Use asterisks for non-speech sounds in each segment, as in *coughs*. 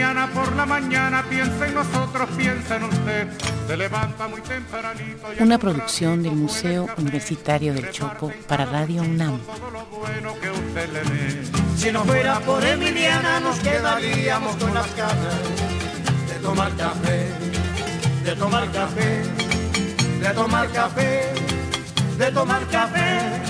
Emiliana por la mañana piensa en nosotros, piensa en usted. Se levanta muy tempranito. y Una producción del Museo Universitario del Chopo para Radio UNAM. todo lo bueno que usted le dé. Si no fuera por Emiliana nos quedaríamos con las ganas de tomar café, de tomar café, de tomar café, de tomar café.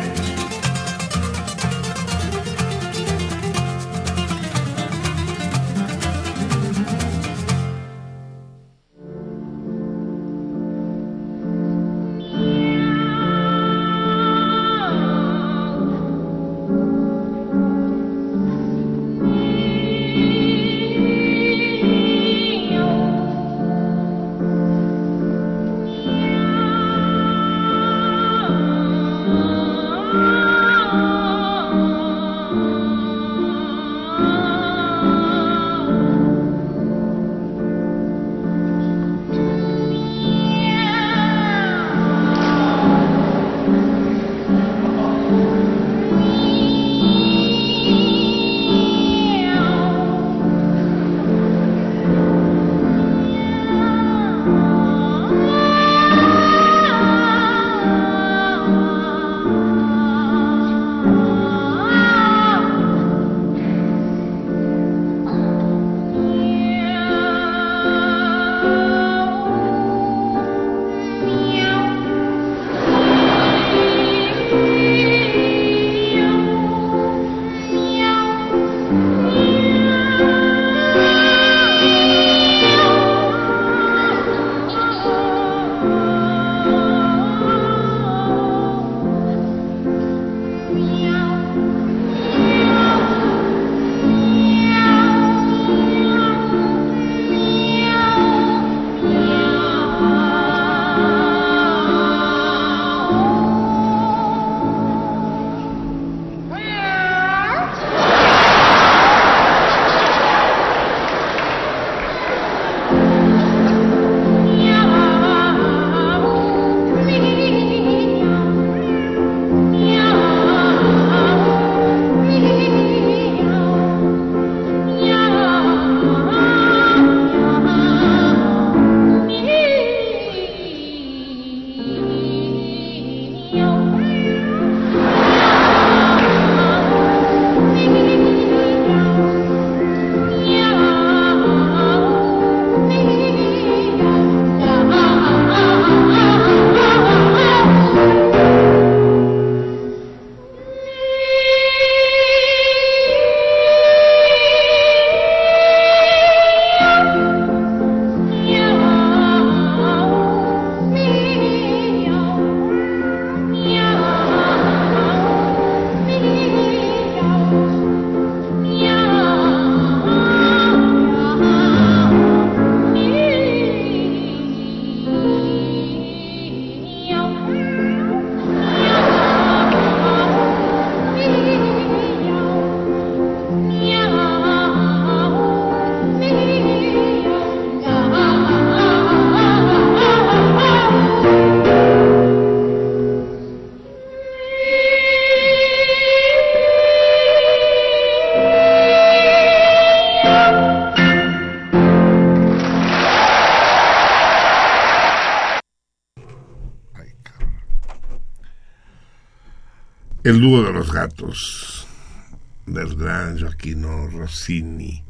El dúo de los gatos del gran Joaquino Rossini.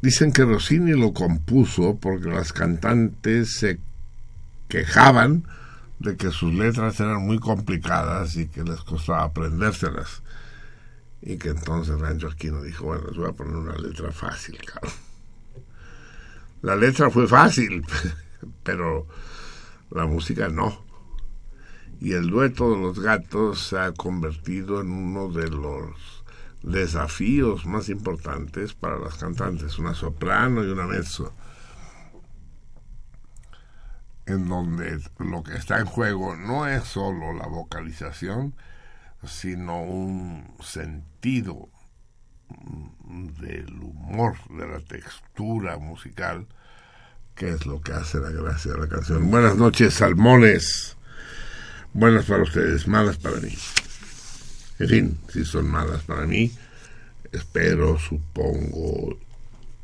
Dicen que Rossini lo compuso porque las cantantes se quejaban de que sus letras eran muy complicadas y que les costaba aprendérselas. Y que entonces Gran Joaquino dijo, bueno, les voy a poner una letra fácil, cabrón. La letra fue fácil, *laughs* pero la música no y el dueto de los gatos se ha convertido en uno de los desafíos más importantes para las cantantes, una soprano y una mezzo, en donde lo que está en juego no es solo la vocalización, sino un sentido del humor, de la textura musical, que es lo que hace la gracia de la canción. Buenas noches, salmones buenas para ustedes, malas para mí. En fin, si son malas para mí, espero, supongo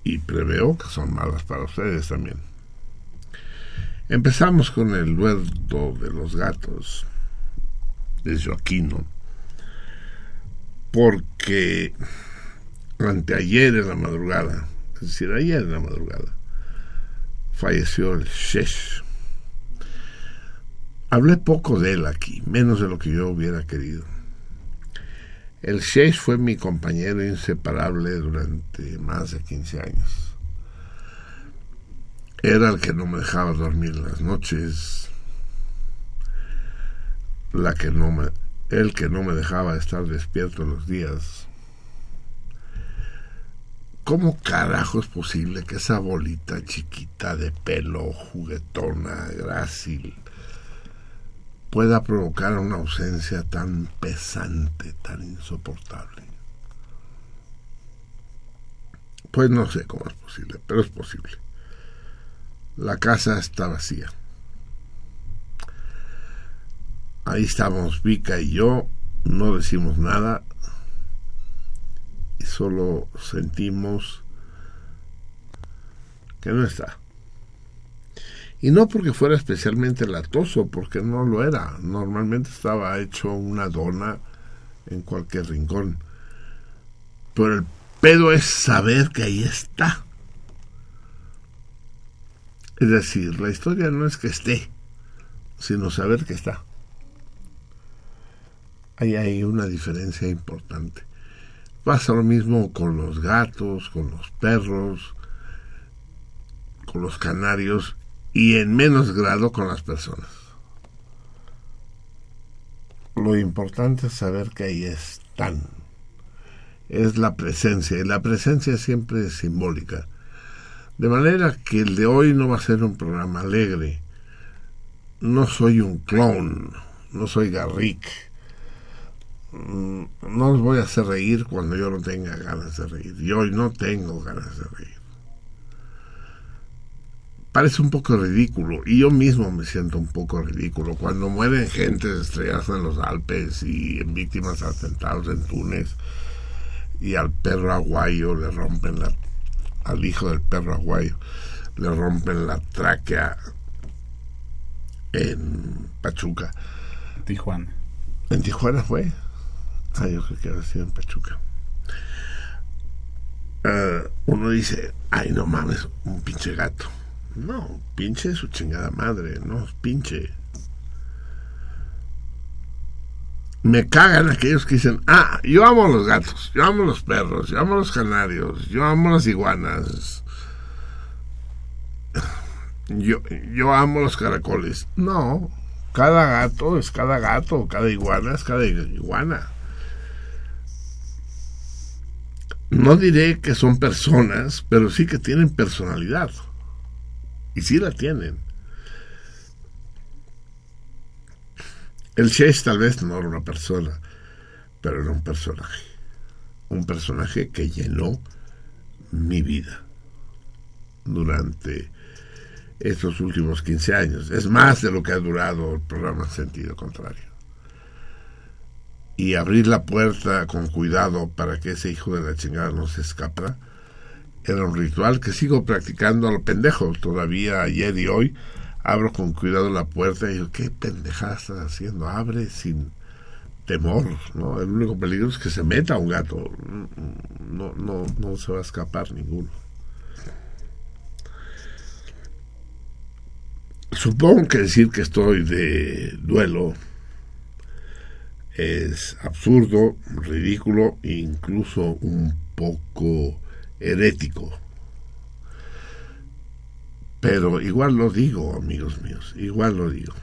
y preveo que son malas para ustedes también. Empezamos con el dueto de los gatos de Joaquino, porque anteayer en la madrugada, es decir, ayer en la madrugada, falleció el Shesh, Hablé poco de él aquí, menos de lo que yo hubiera querido. El Sheikh fue mi compañero inseparable durante más de 15 años. Era el que no me dejaba dormir las noches, la que no me, el que no me dejaba estar despierto los días. ¿Cómo carajo es posible que esa bolita chiquita de pelo, juguetona, grácil, pueda provocar una ausencia tan pesante, tan insoportable. Pues no sé cómo es posible, pero es posible. La casa está vacía. Ahí estamos Vika y yo, no decimos nada y solo sentimos que no está. Y no porque fuera especialmente latoso, porque no lo era. Normalmente estaba hecho una dona en cualquier rincón. Pero el pedo es saber que ahí está. Es decir, la historia no es que esté, sino saber que está. Ahí hay una diferencia importante. Pasa lo mismo con los gatos, con los perros, con los canarios y en menos grado con las personas. Lo importante es saber que ahí están. Es la presencia, y la presencia siempre es simbólica. De manera que el de hoy no va a ser un programa alegre. No soy un clown, no soy Garrick. Mm, no os voy a hacer reír cuando yo no tenga ganas de reír. Y hoy no tengo ganas de reír parece un poco ridículo y yo mismo me siento un poco ridículo. Cuando mueren gente estrellas en los Alpes y en víctimas atentados en Túnez y al perro aguayo le rompen la al hijo del perro aguayo le rompen la tráquea en Pachuca. Tijuana. En Tijuana fue. Ah yo creo que había sido en Pachuca. Uh, uno dice ay no mames un pinche gato no, pinche su chingada madre, no, pinche. Me cagan aquellos que dicen, ah, yo amo los gatos, yo amo los perros, yo amo los canarios, yo amo las iguanas, yo, yo amo los caracoles. No, cada gato es cada gato, cada iguana es cada iguana. No diré que son personas, pero sí que tienen personalidad. Y sí la tienen. El Chase tal vez no era una persona, pero era un personaje. Un personaje que llenó mi vida durante estos últimos 15 años. Es más de lo que ha durado el programa en sentido contrario. Y abrir la puerta con cuidado para que ese hijo de la chingada no se escapa era un ritual que sigo practicando a lo pendejo. Todavía ayer y hoy abro con cuidado la puerta y digo, ¿qué pendejada estás haciendo? Abre sin temor, ¿no? El único peligro es que se meta un gato. No, no, no se va a escapar ninguno. Supongo que decir que estoy de duelo es absurdo, ridículo e incluso un poco herético. Pero igual lo digo, amigos míos, igual lo digo.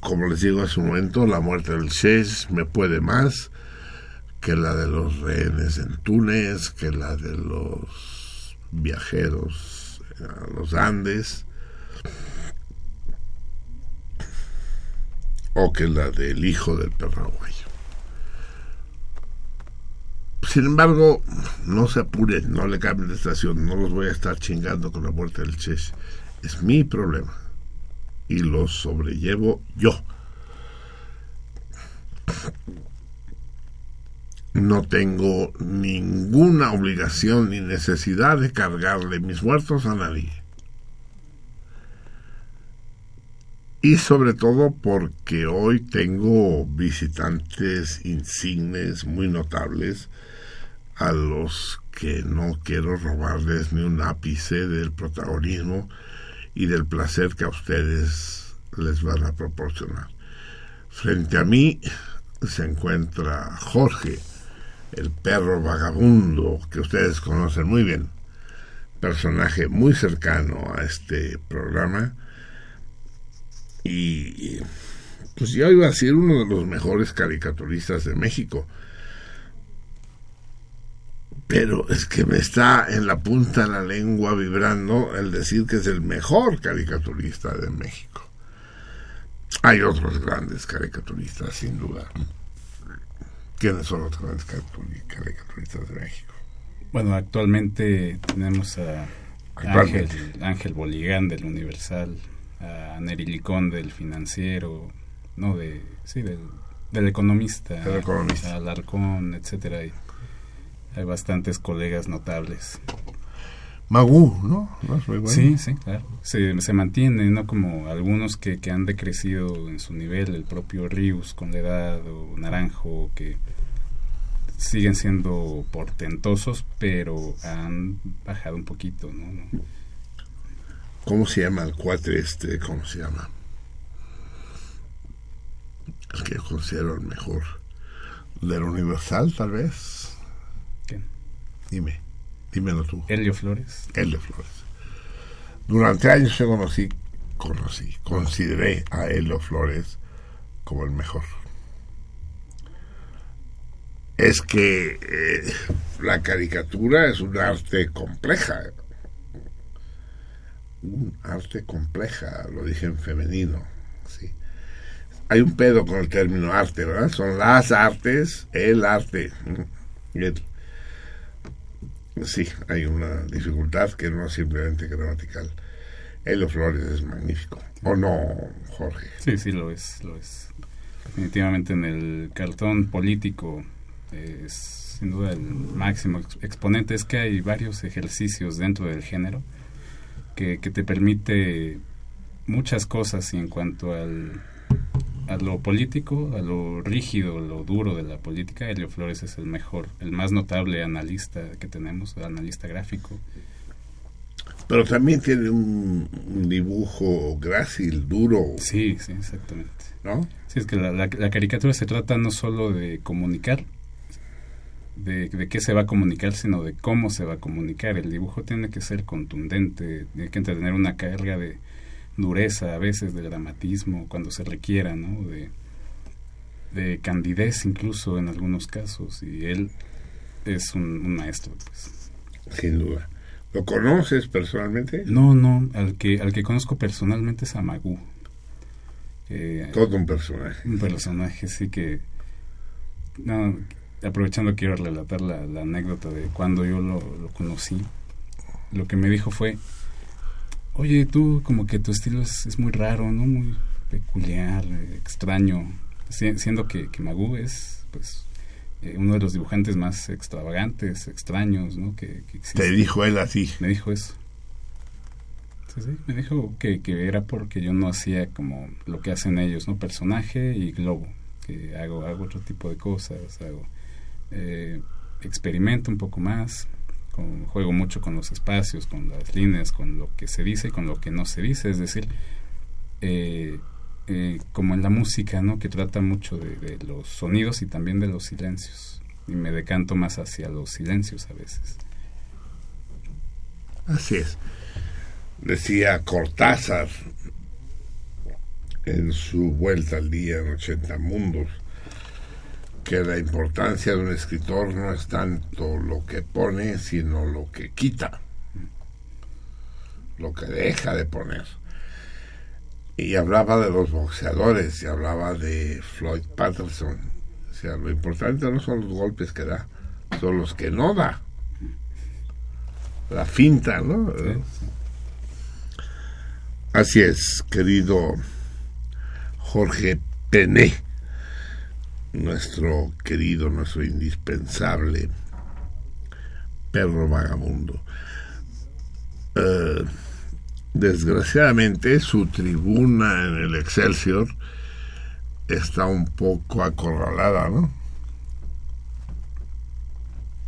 Como les digo hace un momento, la muerte del Shesh me puede más que la de los rehenes en Túnez, que la de los viajeros a los Andes, o que la del hijo del paraguayo. Sin embargo, no se apuren, no le cambien de estación, no los voy a estar chingando con la muerte del Chesh. Es mi problema y lo sobrellevo yo. No tengo ninguna obligación ni necesidad de cargarle mis muertos a nadie. Y sobre todo porque hoy tengo visitantes insignes muy notables a los que no quiero robarles ni un ápice del protagonismo y del placer que a ustedes les van a proporcionar. Frente a mí se encuentra Jorge, el perro vagabundo que ustedes conocen muy bien, personaje muy cercano a este programa. Y pues yo iba a ser uno de los mejores caricaturistas de México pero es que me está en la punta de la lengua vibrando el decir que es el mejor caricaturista de México. Hay otros grandes caricaturistas, sin duda. ¿Quiénes son los grandes caricaturistas de México? Bueno, actualmente tenemos a Ángel, Ángel Boligán del Universal, a Neri Licón del Financiero, no, de, sí, del, del economista, el economista. Alarcón, etcétera. Hay bastantes colegas notables. Magú, ¿no? Sí, sí, claro. Se, se mantiene, ¿no? Como algunos que, que han decrecido en su nivel, el propio Rius con la edad, o Naranjo, que siguen siendo portentosos, pero han bajado un poquito, ¿no? ¿Cómo se llama el cuatre este? ¿Cómo se llama? El que yo considero el mejor. ¿Del Universal, tal vez? Dime, dímelo tú. Helio Flores. Helio Flores. Durante años yo conocí, conocí, consideré a Helio Flores como el mejor. Es que eh, la caricatura es un arte compleja. Un arte compleja, lo dije en femenino. ¿sí? Hay un pedo con el término arte, ¿verdad? Son las artes, el arte. El, Sí, hay una dificultad que no es simplemente gramatical. Elo Flores es magnífico. ¿O no, Jorge? Sí, sí, lo es, lo es. Definitivamente en el cartón político es sin duda el máximo exponente. Es que hay varios ejercicios dentro del género que, que te permite muchas cosas y en cuanto al a lo político, a lo rígido, lo duro de la política, Helio Flores es el mejor, el más notable analista que tenemos, analista gráfico. Pero también tiene un, dibujo grácil, duro. Sí, sí, exactamente. ¿No? Sí, es que la, caricatura se trata no solo de comunicar, de, de, qué se va a comunicar, sino de cómo se va a comunicar. El dibujo tiene que ser contundente, tiene que tener una carga de, dureza a veces, de dramatismo cuando se requiera, ¿no? De, de candidez incluso en algunos casos y él es un, maestro, pues. Sin duda. ¿Lo conoces personalmente? No, no, al que, al que conozco personalmente es a Magú. Todo un personaje. Un personaje, sí que... No, aprovechando quiero relatar la, la anécdota de cuando yo lo, lo conocí. Lo que me dijo fue, oye, tú como que tu estilo es, es muy raro, ¿no? Muy peculiar, extraño, siendo que, que Magú es, pues, eh, uno de los dibujantes más extravagantes, extraños, ¿no? Que, Te dijo él así. Me dijo eso. Sí, sí, me dijo que, que era porque yo no hacía como lo que hacen ellos, ¿no? Personaje y globo, que hago, hago otro tipo de cosas, hago, eh, experimento un poco más, con, juego mucho con los espacios, con las líneas, con lo que se dice y con lo que no se dice, es decir, eh, eh, como en la música, ¿no? Que trata mucho de, de los sonidos y también de los silencios, y me decanto más hacia los silencios a veces. Así es. Decía Cortázar en su vuelta al día en 80 mundos que la importancia de un escritor no es tanto lo que pone, sino lo que quita, lo que deja de poner. Y hablaba de los boxeadores, y hablaba de Floyd Patterson. O sea, lo importante no son los golpes que da, son los que no da. La finta, ¿no? Sí, sí. Así es, querido Jorge Pené, nuestro querido, nuestro indispensable perro vagabundo. Eh, desgraciadamente, su tribuna en el Excelsior está un poco acorralada, ¿no?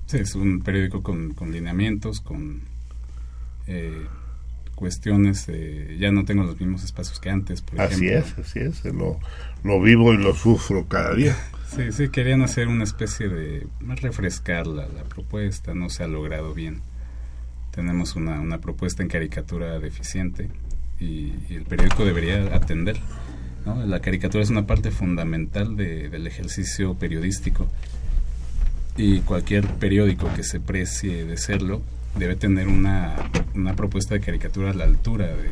Sí, es un periódico con, con lineamientos, con eh, cuestiones. de- ya no tengo los mismos espacios que antes, por Así ejemplo. es, así es, lo, lo vivo y lo sufro cada día. *laughs* Sí, sí, querían hacer una especie de refrescar la, propuesta, no se ha logrado bien. Tenemos una, una propuesta en caricatura deficiente y, el periódico debería atender. La caricatura es una parte fundamental de- del ejercicio periodístico y cualquier periódico que se precie de serlo debe tener una, una propuesta de caricatura a la altura de,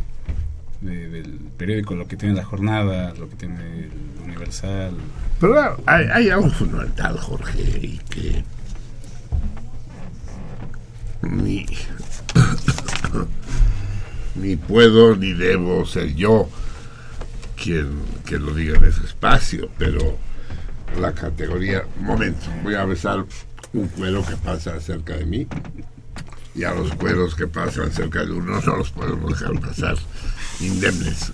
de- del periódico, lo que tiene la jornada, lo que tiene el Universal, Pero hay, hay algo fundamental, Jorge, y que ni, *coughs* ni puedo ni debo ser yo quien, quien lo diga en ese espacio, pero la categoría... Momento, voy a besar un cuero que pasa cerca de mí y a los cueros que pasan cerca de uno no los podemos dejar pasar indemnes.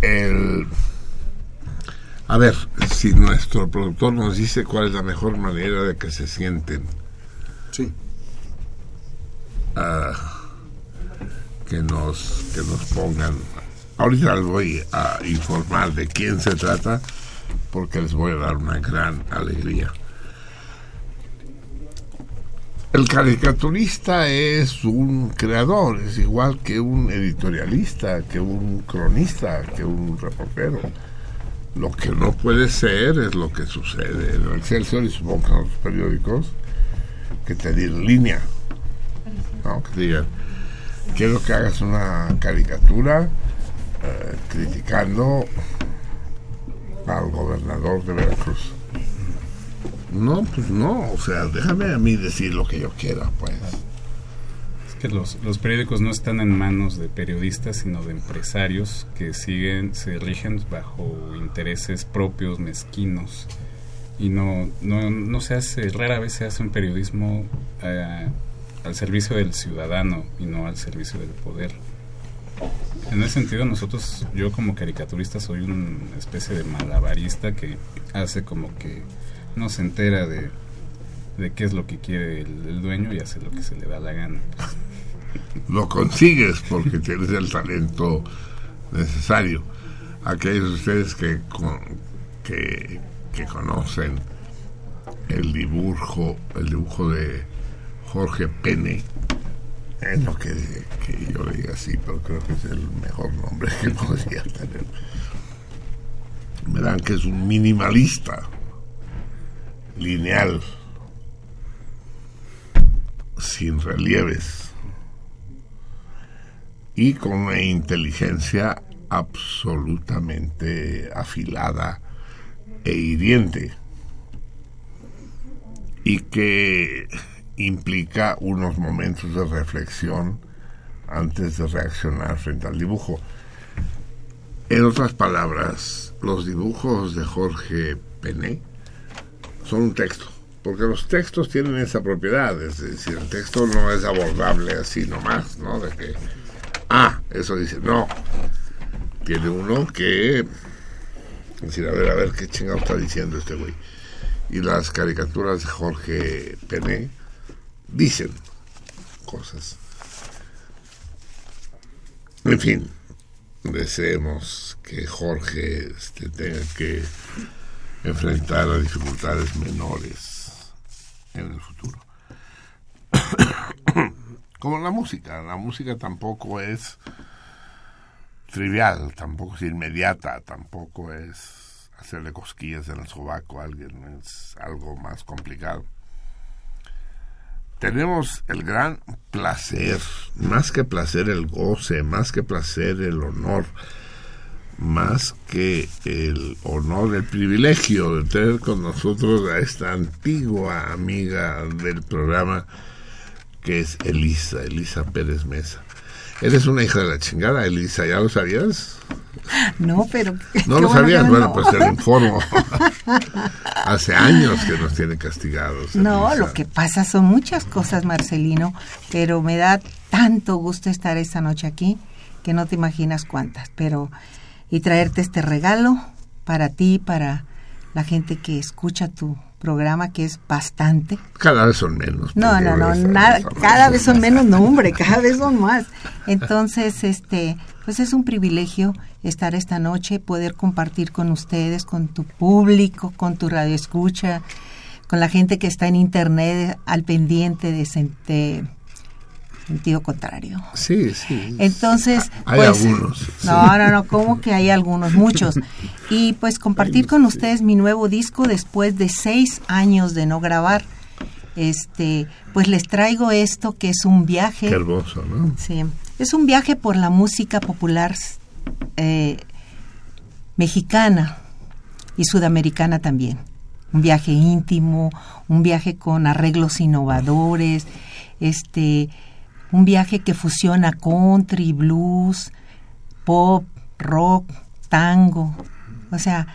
El... A ver, si nuestro productor nos dice cuál es la mejor manera de que se sienten Sí. ah, que nos que nos pongan. Ahorita les voy a informar de quién se trata porque les voy a dar una gran alegría. El caricaturista es un creador, es igual que un editorialista, que un cronista, que un reportero. Lo que no puede ser es lo que sucede en el Excelsior y supongo que en los periódicos que te digan línea. ¿no? Que te digan, quiero que hagas una caricatura eh, criticando al gobernador de Veracruz. No, pues no, o sea, déjame a mí decir lo que yo quiera, pues. Es que los, los periódicos no están en manos de periodistas, sino de empresarios que siguen, se rigen bajo intereses propios, mezquinos. Y no, no, no se hace, rara vez se hace un periodismo eh, al servicio del ciudadano y no al servicio del poder. En ese sentido, nosotros, yo como caricaturista soy una especie de malabarista que hace como que no se entera de, de qué es lo que quiere el, dueño y hace lo que se le da la gana. Lo consigues porque tienes el talento necesario. Aquellos de ustedes que, que, que conocen el dibujo, el dibujo de Jorge Pene, es lo que, que yo le diga así, pero creo que es el mejor nombre que *laughs* podría tener. Verán que es un minimalista, lineal, sin relieves y con una inteligencia absolutamente afilada e hiriente y que implica unos momentos de reflexión antes de reaccionar frente al dibujo. En otras palabras, los dibujos de Jorge Pené son un texto, porque los textos tienen esa propiedad, es decir, el texto no es abordable así nomás, ¿no? De que, ah, eso dice, no, tiene uno que decir, a ver, a ver, qué chingado está diciendo este güey. Y las caricaturas de Jorge Pené dicen cosas. En fin, deseemos que Jorge este, tenga que enfrentar a dificultades menores en el futuro. *coughs* Como la música, la música tampoco es trivial, tampoco es inmediata, tampoco es hacerle cosquillas en el sobaco a alguien, es algo más complicado. Tenemos el gran placer, más que placer el goce, más que placer el honor, más que el honor, el privilegio de tener con nosotros a esta antigua amiga del programa que es Elisa, Elisa Pérez Mesa. Eres una hija de la chingada, Elisa, ¿ya lo sabías? No, pero... No lo sabías, bueno, pues te lo informo. *laughs* Hace años que nos tienen castigados. No, lo que pasa son muchas cosas, Marcelino, pero me da tanto gusto estar esta noche aquí que no te imaginas cuántas, pero y traerte este regalo para ti, para la gente que escucha tu programa, que es bastante. Cada vez son menos. No, no, no, nada, cada vez son menos, no, hombre, cada vez son más. Entonces, este, pues es un privilegio estar esta noche, poder compartir con ustedes, con tu público, con tu radio escucha, con la gente que está en internet al pendiente de, sentido contrario. Sí, sí. Entonces, hay pues, algunos. No, no, no, como que hay algunos, muchos. *laughs* Y pues compartir con ustedes mi nuevo disco después de seis años de no grabar. Este, pues les traigo esto que es un viaje. Qué hermoso, ¿no? Sí, es un viaje por la música popular eh, mexicana y sudamericana también. Un viaje íntimo, un viaje con arreglos innovadores, este, un viaje que fusiona country, blues, pop, rock, tango. O sea,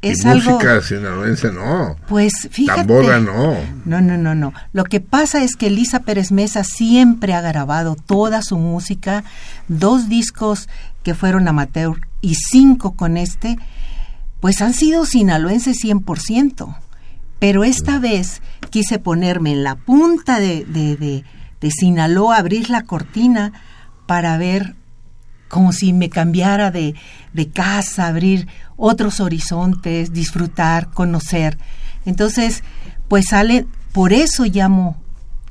es y algo. música sinaloense no. Pues fíjate. Tambora no. No, no, no, no. Lo que pasa es que Elisa Pérez Mesa siempre ha grabado toda su música, dos discos que fueron amateur y cinco con este, pues han sido sinaloenses 100%. Pero esta vez quise ponerme en la punta de, de, de de Sinaloa, abrir la cortina para ver como si me cambiara de, de, casa, abrir otros horizontes, disfrutar, conocer. Entonces, pues sale, por eso llamo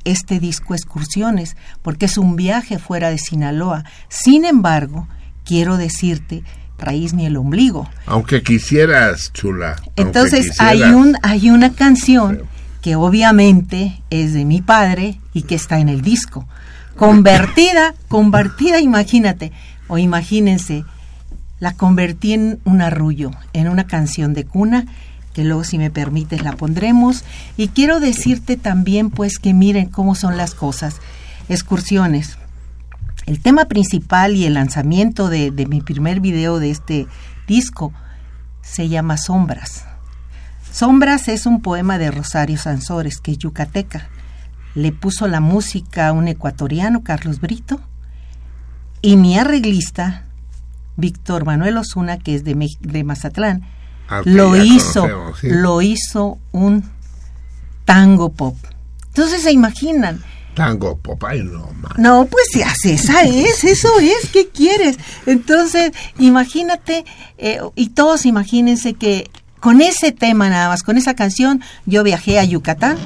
este disco Excursiones, porque es un viaje fuera de Sinaloa. Sin embargo, quiero decirte, raíz ni el ombligo. Aunque quisieras, chula. Entonces quisieras. hay un hay una canción que obviamente es de mi padre y que está en el disco. Convertida, *laughs* convertida, imagínate, o imagínense, la convertí en un arrullo, en una canción de cuna, que luego si me permites la pondremos. Y quiero decirte también pues que miren cómo son las cosas. Excursiones. El tema principal y el lanzamiento de, de mi primer video de este disco se llama Sombras. Sombras es un poema de Rosario Sansores, que es yucateca. Le puso la música a un ecuatoriano, Carlos Brito, y mi arreglista, Víctor Manuel Osuna, que es de, de Mazatlán, Ah, lo hizo, sí. lo hizo un tango pop. Entonces se imaginan. Tango pop, ay no, man. No, pues esa es, eso es, ¿qué quieres? Entonces, imagínate, eh, y todos imagínense que con ese tema nada más, con esa canción, yo viajé a Yucatán,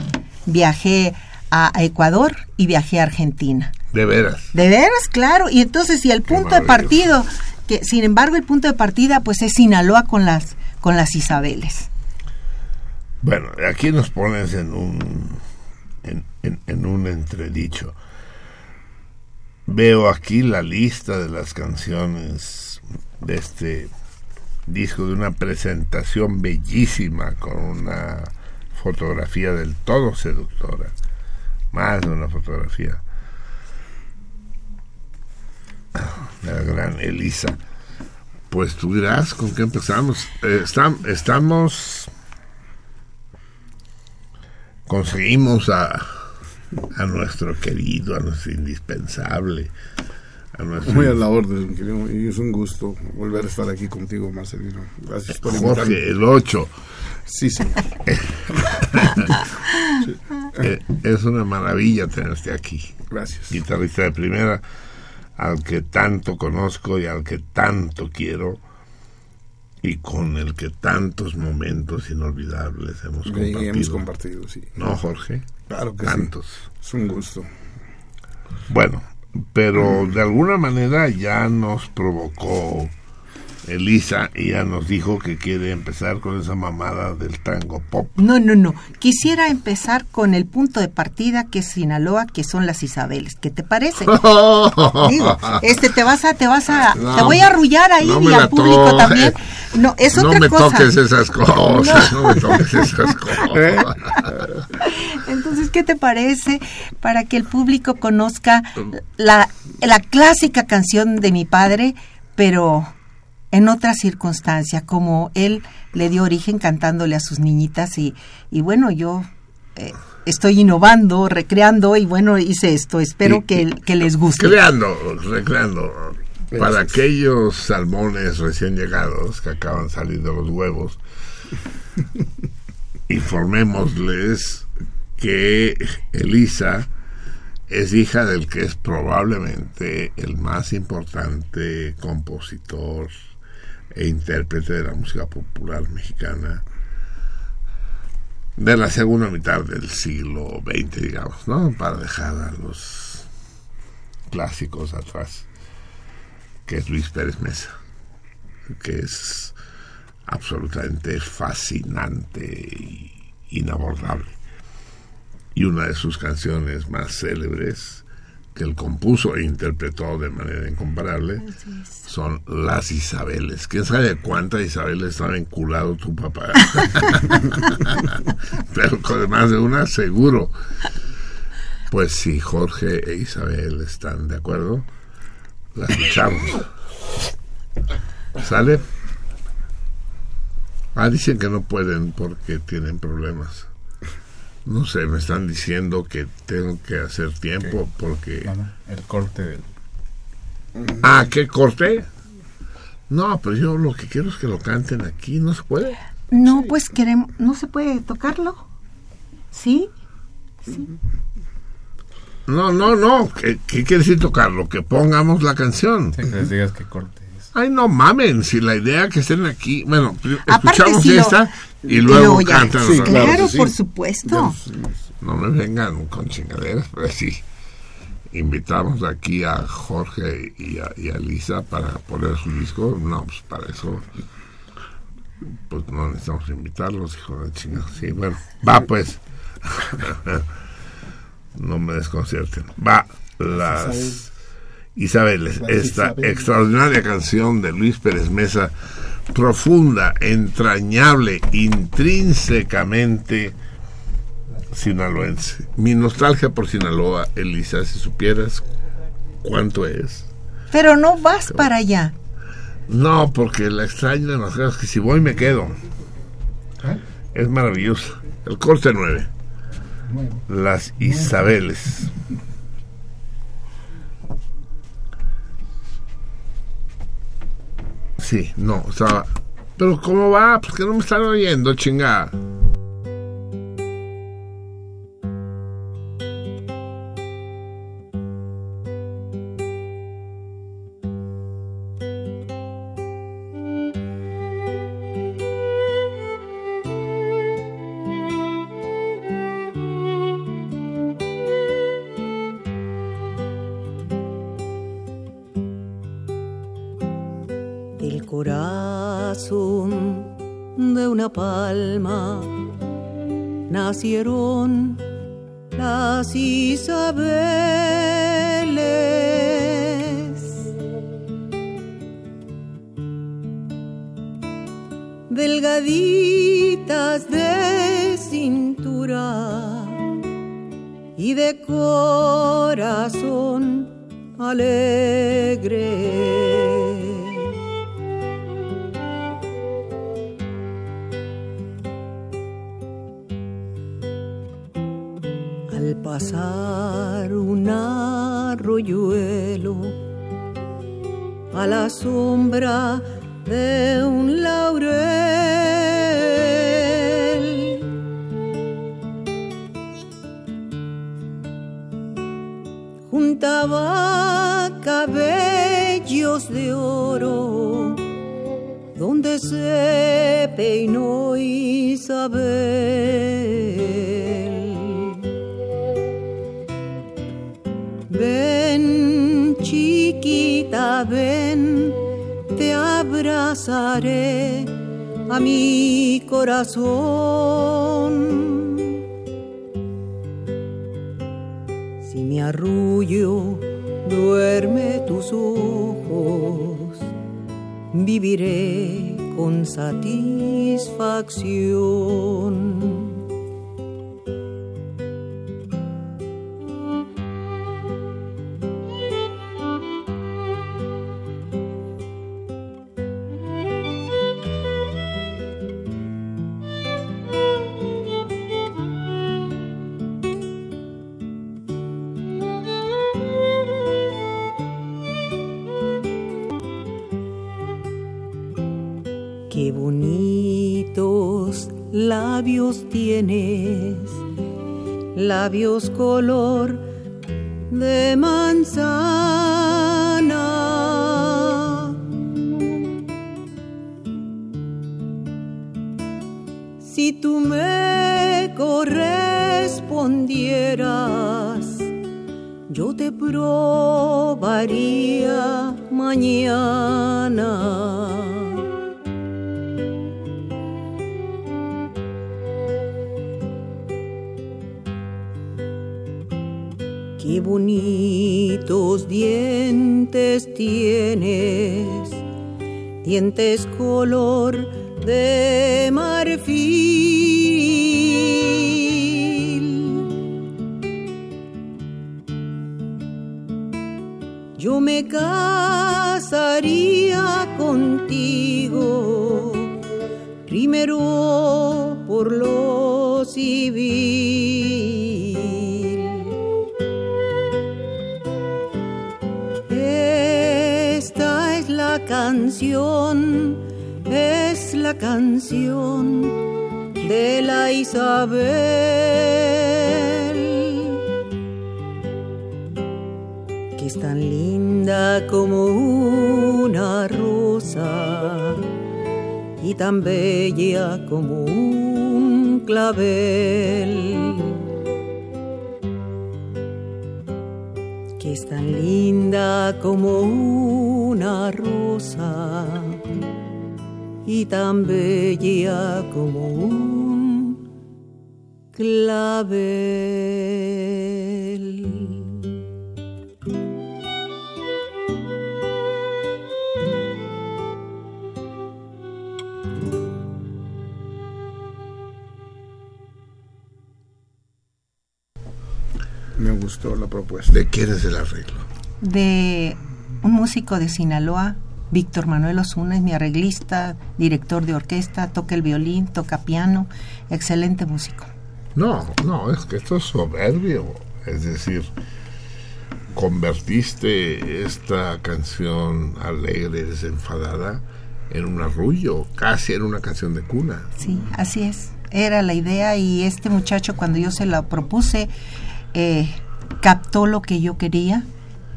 viajé a Ecuador y viajé a Argentina. De veras. De veras, claro. Y entonces, y el punto de partido, que sin embargo el punto de partida pues es Sinaloa con las con las Isabeles. Bueno, aquí nos pones en un en, en, en un entredicho. Veo aquí la lista de las canciones de este disco de una presentación bellísima con una fotografía del todo seductora, más de una fotografía. La gran Elisa. Pues tú dirás con qué empezamos. Eh, estamos conseguimos a, a nuestro querido, a nuestro indispensable, Muy a la orden, querido, y es un gusto volver a estar aquí contigo, Marcelino. Gracias por invitarme. Jorge, el 8. Sí, señor. *laughs* Eh, es una maravilla tenerte aquí. Gracias. Guitarrista de primera, al que tanto conozco y al que tanto quiero y con el que tantos momentos inolvidables hemos Y compartido. hemos compartido, sí. ¿No, Jorge? Claro que Tantos. sí. Es un gusto. Bueno, pero de alguna manera ya nos provocó Elisa y ya nos dijo que quiere empezar con esa mamada del tango pop. No, no, no. Quisiera empezar con el punto de partida que es Sinaloa, que son las Isabeles. ¿Qué te parece? *laughs* Digo, este te vas a, te vas a, No, te voy a arrullar ahí no y me al público también. No, es no otra me cosa. toques esas cosas, no, me toques esas *laughs* cosas. ¿Qué te parece para que el público conozca la, la clásica canción de mi padre, pero en otra circunstancia, como él le dio origen cantándole a sus niñitas y, y bueno, yo eh, estoy innovando, recreando y bueno, hice esto. Espero Y- que, que les guste. Creando, recreando. Para aquellos salmones recién llegados que acaban de salir de los huevos, *laughs* informémosles que Elisa es hija del que es probablemente el más importante compositor e intérprete de la música popular mexicana de la segunda mitad del siglo XX, digamos, ¿no? Para dejar a los clásicos atrás, que es Luis Pérez Mesa, que es absolutamente fascinante y inabordable. Y una de sus canciones más célebres, que él compuso e interpretó de manera incomparable, son Las Isabeles. ¿Quién sabe cuántas Isabeles estaba enculado tu papá? *laughs* Pero con más de una, seguro. Pues si Jorge e Isabel están de acuerdo, la escuchamos. ¿Sale? Ah, dicen que no pueden porque tienen problemas. No sé, me están diciendo que tengo que hacer tiempo porque... Nada, el corte del... Ah, ¿qué corte? No, pero yo lo que quiero es que lo canten aquí, ¿no se puede? No, pues queremos, ¿no se puede tocarlo? ¿Sí? No, no, no, ¿qué, qué quiere decir tocarlo? Que pongamos la canción. Sí, que les digas qué corte es. Ay, no mamen, si la idea que estén aquí, bueno, escuchamos si lo- esta y y luego ya. cantan. Sí, claro. Claro, sí. por supuesto. No me vengan con chingaderas, pero sí. Invitamos aquí a Jorge y a, y a Lisa para poner su disco. No, pues para eso, pues no necesitamos invitarlos, hijo de chingada. Sí, bueno, va pues. *laughs* no me desconcierten. Va, las Isabeles, esta extraordinaria canción de Luis Pérez Mesa, profunda, entrañable, intrínsecamente sinaloense. Mi nostalgia por Sinaloa, Elisa, si supieras cuánto es. Pero no vas para allá. No, porque la extraño demasiado, es que si voy me quedo. Es maravilloso. El corte 9. Las Isabeles. Sí, no, estaba... Pero ¿cómo va? Pues que no me están oyendo, chingada. Nacieron Qué bonitos dientes tienes, dientes color de marfil. Yo me casaría contigo, primero por lo es la canción de la Isabel. Que es tan linda como una rosa y tan bella como un clavel. que es tan linda como una rosa y tan bella como un clavel. Me gustó la propuesta. ¿De quién es el arreglo? de un músico de Sinaloa, Víctor Manuel Osuna, es mi arreglista, director de orquesta, toca el violín, toca piano, excelente músico. No, no, es que esto es soberbio. Es decir, convertiste esta canción alegre, desenfadada, en un arrullo, casi en una canción de cuna. Sí, así es. Era la idea y este muchacho cuando yo se la propuse eh, captó lo que yo quería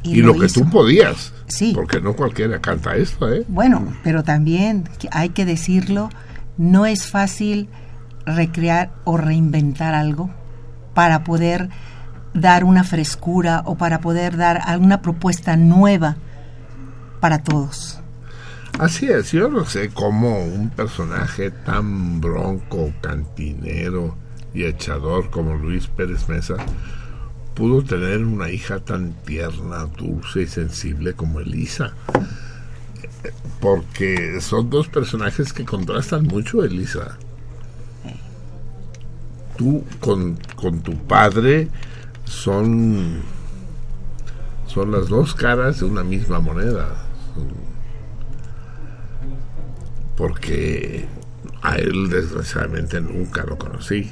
y, Y, lo, que hizo. tú podías. Sí. Porque no cualquiera canta esto, ¿eh? Bueno, pero también hay que decirlo, no es fácil recrear o reinventar algo para poder dar una frescura o para poder dar alguna propuesta nueva para todos. Así es, yo no sé cómo un personaje tan bronco, cantinero y echador como Luis Pérez Mesa pudo tener una hija tan tierna, dulce y sensible como Elisa. Porque son dos personajes que contrastan mucho, Elisa. Tú con, con tu padre son, son las dos caras de una misma moneda. Porque a él desgraciadamente nunca lo conocí.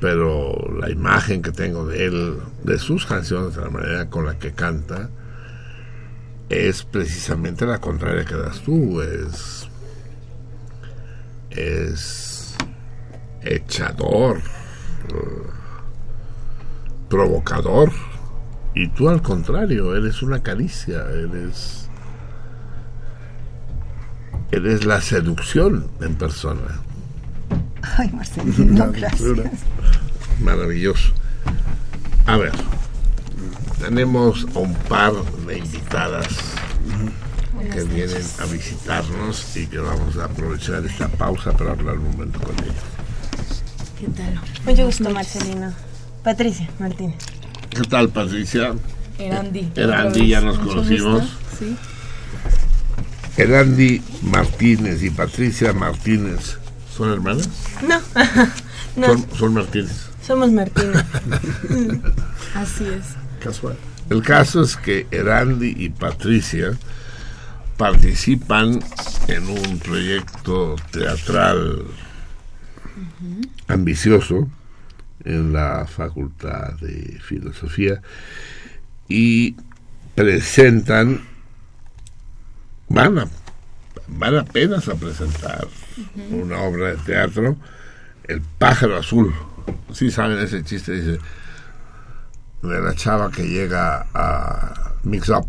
Pero la imagen que tengo de él, de sus canciones, de la manera con la que canta, es precisamente la contraria que das tú, es es echador, provocador, y tú al contrario, eres una caricia, eres eres la seducción en persona. *laughs* Ay, Marcelino, *laughs* gracias. Maravilloso. A ver, tenemos a un par de invitadas que vienen a visitarnos y que vamos a aprovechar esta pausa para hablar un momento con ellos. ¿Qué tal? Mucho gusto, Marcelino. Patricia Martínez. ¿Qué tal, Patricia? Erandi. Erandi, ya nos conocimos. Sí. Erandi Martínez y Patricia Martínez, ¿son hermanas? No, *laughs* no, Son, son Martínez. somos Martínez. *laughs* Así es. Casual. El caso es que Erandi y Patricia participan en un proyecto teatral ambicioso en la Facultad de Filosofía y presentan, van, a, van apenas a presentar una obra de teatro, El pájaro azul. Sí saben ese chiste, dice, de la chava que llega a Mix Up.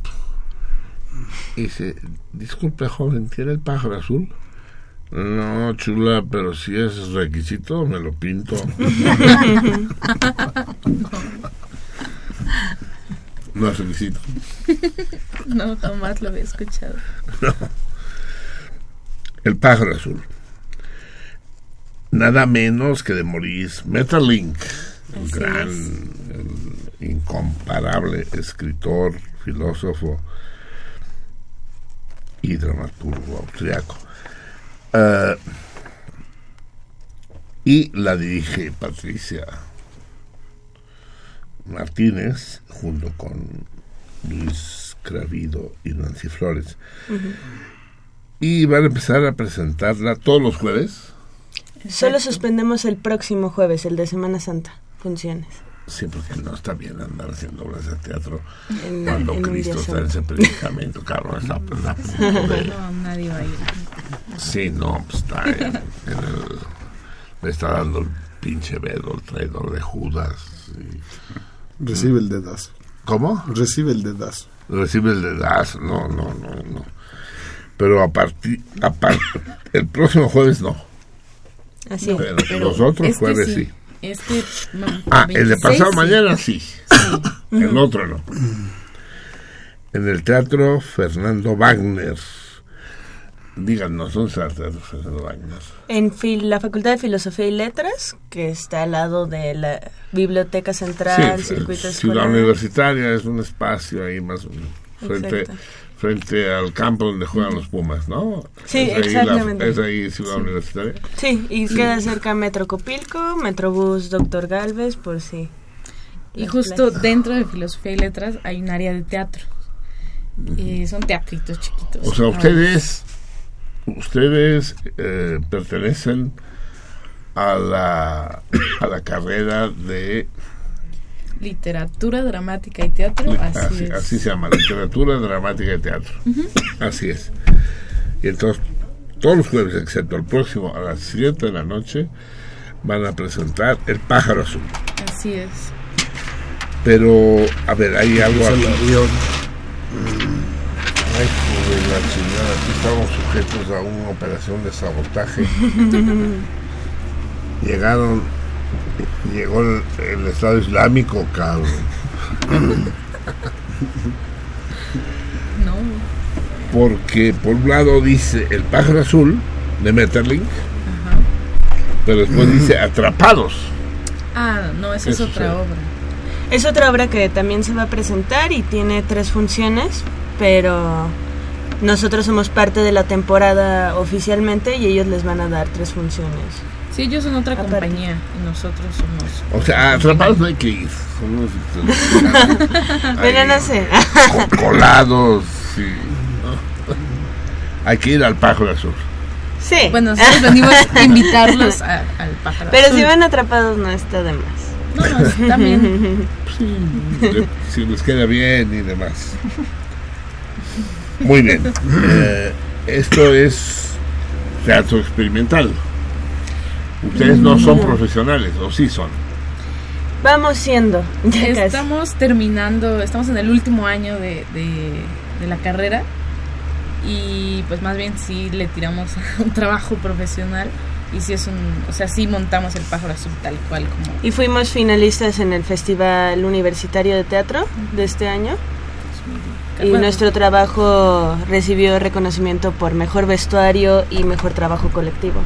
Y dice, disculpe joven, ¿tiene el pájaro azul? No, chula, pero si es requisito, me lo pinto. *laughs* no es requisito. No, jamás lo había escuchado. El pájaro azul. Nada menos que de Maurice Metterlink, un Así gran, el incomparable escritor, filósofo y dramaturgo austriaco. Eh, y la dirige Patricia Martínez junto con Luis Cravido y Nancy Flores. Y van a empezar a presentarla todos los jueves. Solo suspendemos el próximo jueves, el de Semana Santa, funciones. Sí, porque no está bien andar haciendo obras de teatro En- cuando en Cristo está en ese predicamento, cabrón. Está, está a punto de- *laughs* No, nadie va a ir. Sí, no, pues está en, en el. Le está dando el pinche vedo, el traidor de Judas. y- Recibe el dedazo. ¿Cómo? Recibe el dedazo. Recibe el dedazo. No, no, no, no. Pero a partir. A par- *laughs* el próximo jueves no. Así es. Pero, los otros este jueves sí. sí. Este. ma- Ah, el de 26 pasado sí. mañana sí. El otro no. En el teatro Fernando Wagner. Díganos, ¿dónde está el teatro Fernando Wagner? En fil- la Facultad de Filosofía y Letras, que está al lado de la Biblioteca Central, Circuito Ciudad. Universitaria es un espacio ahí más frente, Exacto. Frente al campo donde juegan los Pumas, ¿no? Sí, Es ahí la- exactamente. es ahí Ciudad Universitaria. Sí, y queda cerca Metro Copilco, Metrobús Doctor Galvez, por si. Y justo plazas. dentro de filosofía y letras hay un área de teatro. Eh, son teatritos chiquitos. O sea, Ah, ustedes, ustedes eh, pertenecen a la, a la carrera de, Literatura, dramática y teatro. Así, así, es. así se llama, literatura, dramática y teatro. *laughs* Así es. Y entonces, todos los jueves, excepto el próximo, a las 7 de la noche, van a presentar El pájaro azul. Así es. Pero, a ver, hay algo aquí. avión. Ay, joder, la chingada, aquí estamos sujetos a una operación de sabotaje. *laughs* Llegaron, llegó el, el Estado Islámico, cabrón. No. Porque por un lado dice El pájaro azul de Metterlink, pero después dice Atrapados. Ah, no, esa es otra obra. Es otra obra que también se va a presentar y tiene tres funciones, pero nosotros somos parte de la temporada oficialmente y ellos les van a dar tres funciones. Sí, ellos son otra Aparte. compañía y nosotros somos. O sea, Atrapados no hay que ir. Son unos, Pero ahí, no sé. co- Colados, sí. ¿no? Hay que ir al pájaro azul. Sí. Bueno, nosotros venimos *laughs* a invitarlos a- al pájaro Pero azul. si van atrapados no está de más. No, no, está bien. *laughs* De- si les queda bien y demás. Muy bien. *laughs* Eh, esto es teatro experimental. Ustedes no son profesionales, o sí son. Vamos siendo. Ya casi. Estamos terminando, estamos en el último año de, de- de la carrera y pues más bien sí le tiramos a un trabajo profesional y sí es un, o sea, sí montamos el pájaro azul tal cual como Y fuimos finalistas en el Festival Universitario de Teatro de este año. Y Bueno, nuestro trabajo recibió reconocimiento por mejor vestuario y mejor trabajo colectivo.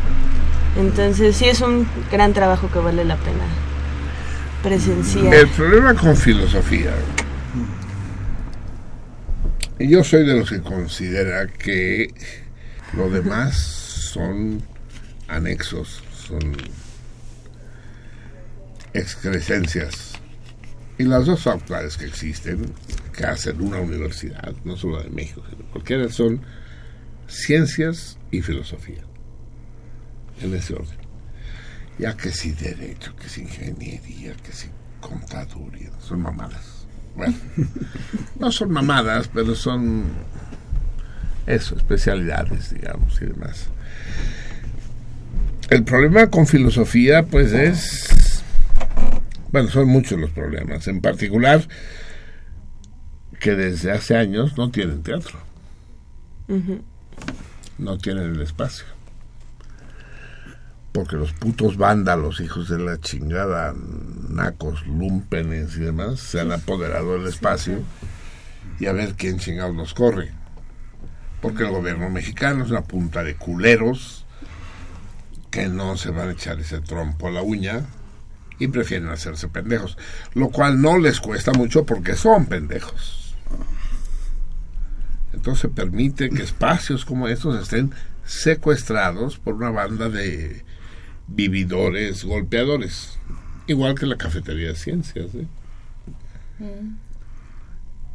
Entonces sí es un gran trabajo que vale la pena presenciar. El problema con filosofía. Yo soy de los que considera que lo demás son anexos, son excrescencias. Y las dos facultades que existen, que hacen una universidad, no solo de México, sino cualquiera, son ciencias y filosofía. En ese orden. Ya que si derecho, que si ingeniería, que si contaduría, son mamadas. Bueno, *laughs* no son mamadas, pero son eso, especialidades, digamos, y demás. El problema con filosofía, pues es, bueno, son muchos los problemas. En particular, que desde hace años no tienen teatro, no tienen el espacio. Porque los putos vándalos, hijos de la chingada, nacos, lumpenes y demás, se han apoderado del espacio y a ver quién chingados los corre. Porque el gobierno mexicano es una punta de culeros que no se van a echar ese trompo a la uña y prefieren hacerse pendejos. Lo cual no les cuesta mucho porque son pendejos. Entonces permite que espacios como estos estén secuestrados por una banda de vividores, golpeadores. Igual que la cafetería de ciencias. ¿eh?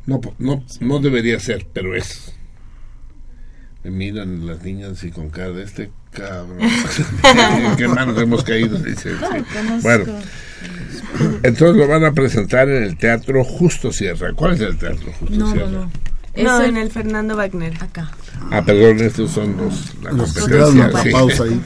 No, po- no, no debería ser, pero es. Me miran las niñas y con cara de este cabrón. ¿En *laughs* *laughs* qué manos hemos caído? Dice, sí. Bueno, entonces lo van a presentar en el Teatro Justo Sierra. ¿Cuál es el Teatro Justo No, no, Sierra? no. No, Es en el Fernando Wagner. acá. Ah, perdón, estos son los, la Los competencia. sí. ahí.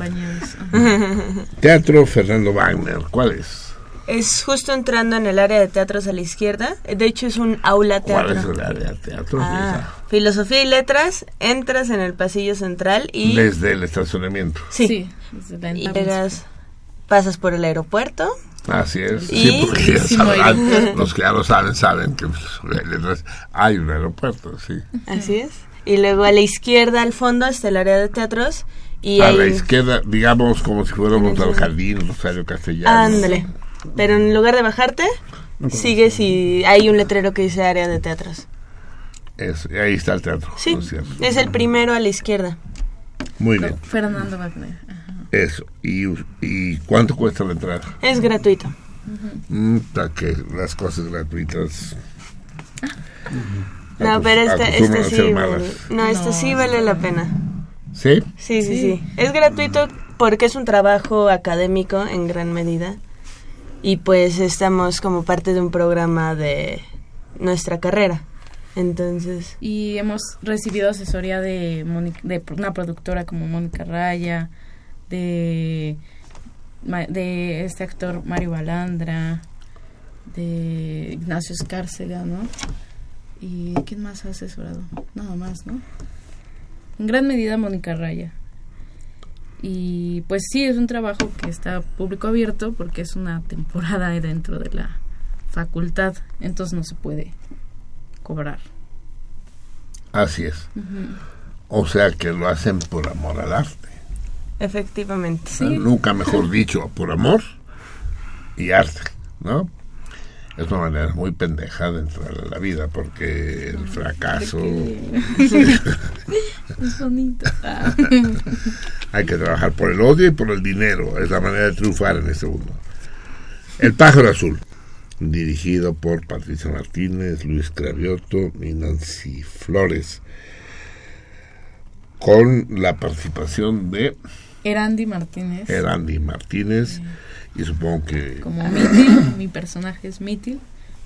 *laughs* Teatro Fernando Wagner, ¿cuál es? Es justo entrando en el área de teatros a la izquierda. De hecho, es un aula ¿Cuál es teatro. el área de teatro? Ah, filosofía y letras, entras en el pasillo central y Desde el estacionamiento. sí, Sí, desde la y llegas, pasas por el aeropuerto. Así es. Y- Sí, porque ya Sí, sabrán, muy- *laughs* los que ya lo saben, saben que pues, hay un aeropuerto, sí. Así es. Y luego a la izquierda, al fondo, está el área de teatros. Y a hay la izquierda, digamos como si fuéramos al jardín Rosario Castellanos. Ándale. Pero en lugar de bajarte, sigues y hay un letrero que dice área de teatros. Es- y ahí está el teatro. Sí, ¿no es el primero a la izquierda. Muy bien, Fernando Wagner. Eso. ¿Y, ¿Y cuánto cuesta la entrada? Es gratuito. Ta que las cosas gratuitas. No, pero esta, esta a sí, vale, no, esta sí vale la pena. ¿Sí? Sí, sí, sí. Es gratuito porque es un trabajo académico en gran medida. Y pues estamos como parte de un programa de nuestra carrera. Entonces, Y hemos recibido asesoría de, de una productora como Mónica Raya, de, de este actor Mario Balandra, de Ignacio Escárcega, ¿no? ¿Y quién más ha asesorado? Nada más, ¿no? En gran medida Mónica Raya. Y pues sí, es un trabajo que está público abierto porque es una temporada dentro de la facultad, entonces no se puede cobrar. Así es. O sea que lo hacen por amor al arte. Efectivamente. Nunca mejor dicho, por amor y arte, ¿no? Es una manera muy pendeja de entrar a la vida porque el fracaso *laughs* Es bonito. Ah. *laughs* hay que trabajar por el odio y por el dinero. Es la manera de triunfar en este mundo. El pájaro azul, dirigido por Patricia Martínez, Luis Cravioto y Nancy Flores. con la participación de Erandi Martínez. Erandi Martínez y supongo que... Como Mitil, mi personaje es Mitil,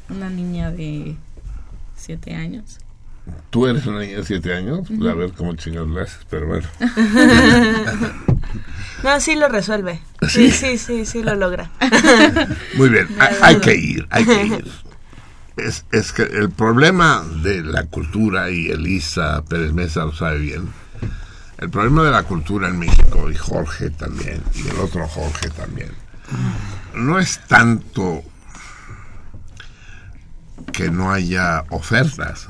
una niña de siete años. Tú eres una niña de siete años, a ver cómo chingados lo haces, pero bueno. *laughs* no, sí lo resuelve. Sí, sí, sí, sí, lo logra. *laughs* Muy bien, hay, que ir, hay que ir. *laughs* Es, es que el problema de la cultura, y Elisa Pérez Mesa lo sabe bien, el problema de la cultura en México, y Jorge también, y el otro Jorge también, no es tanto que no haya ofertas,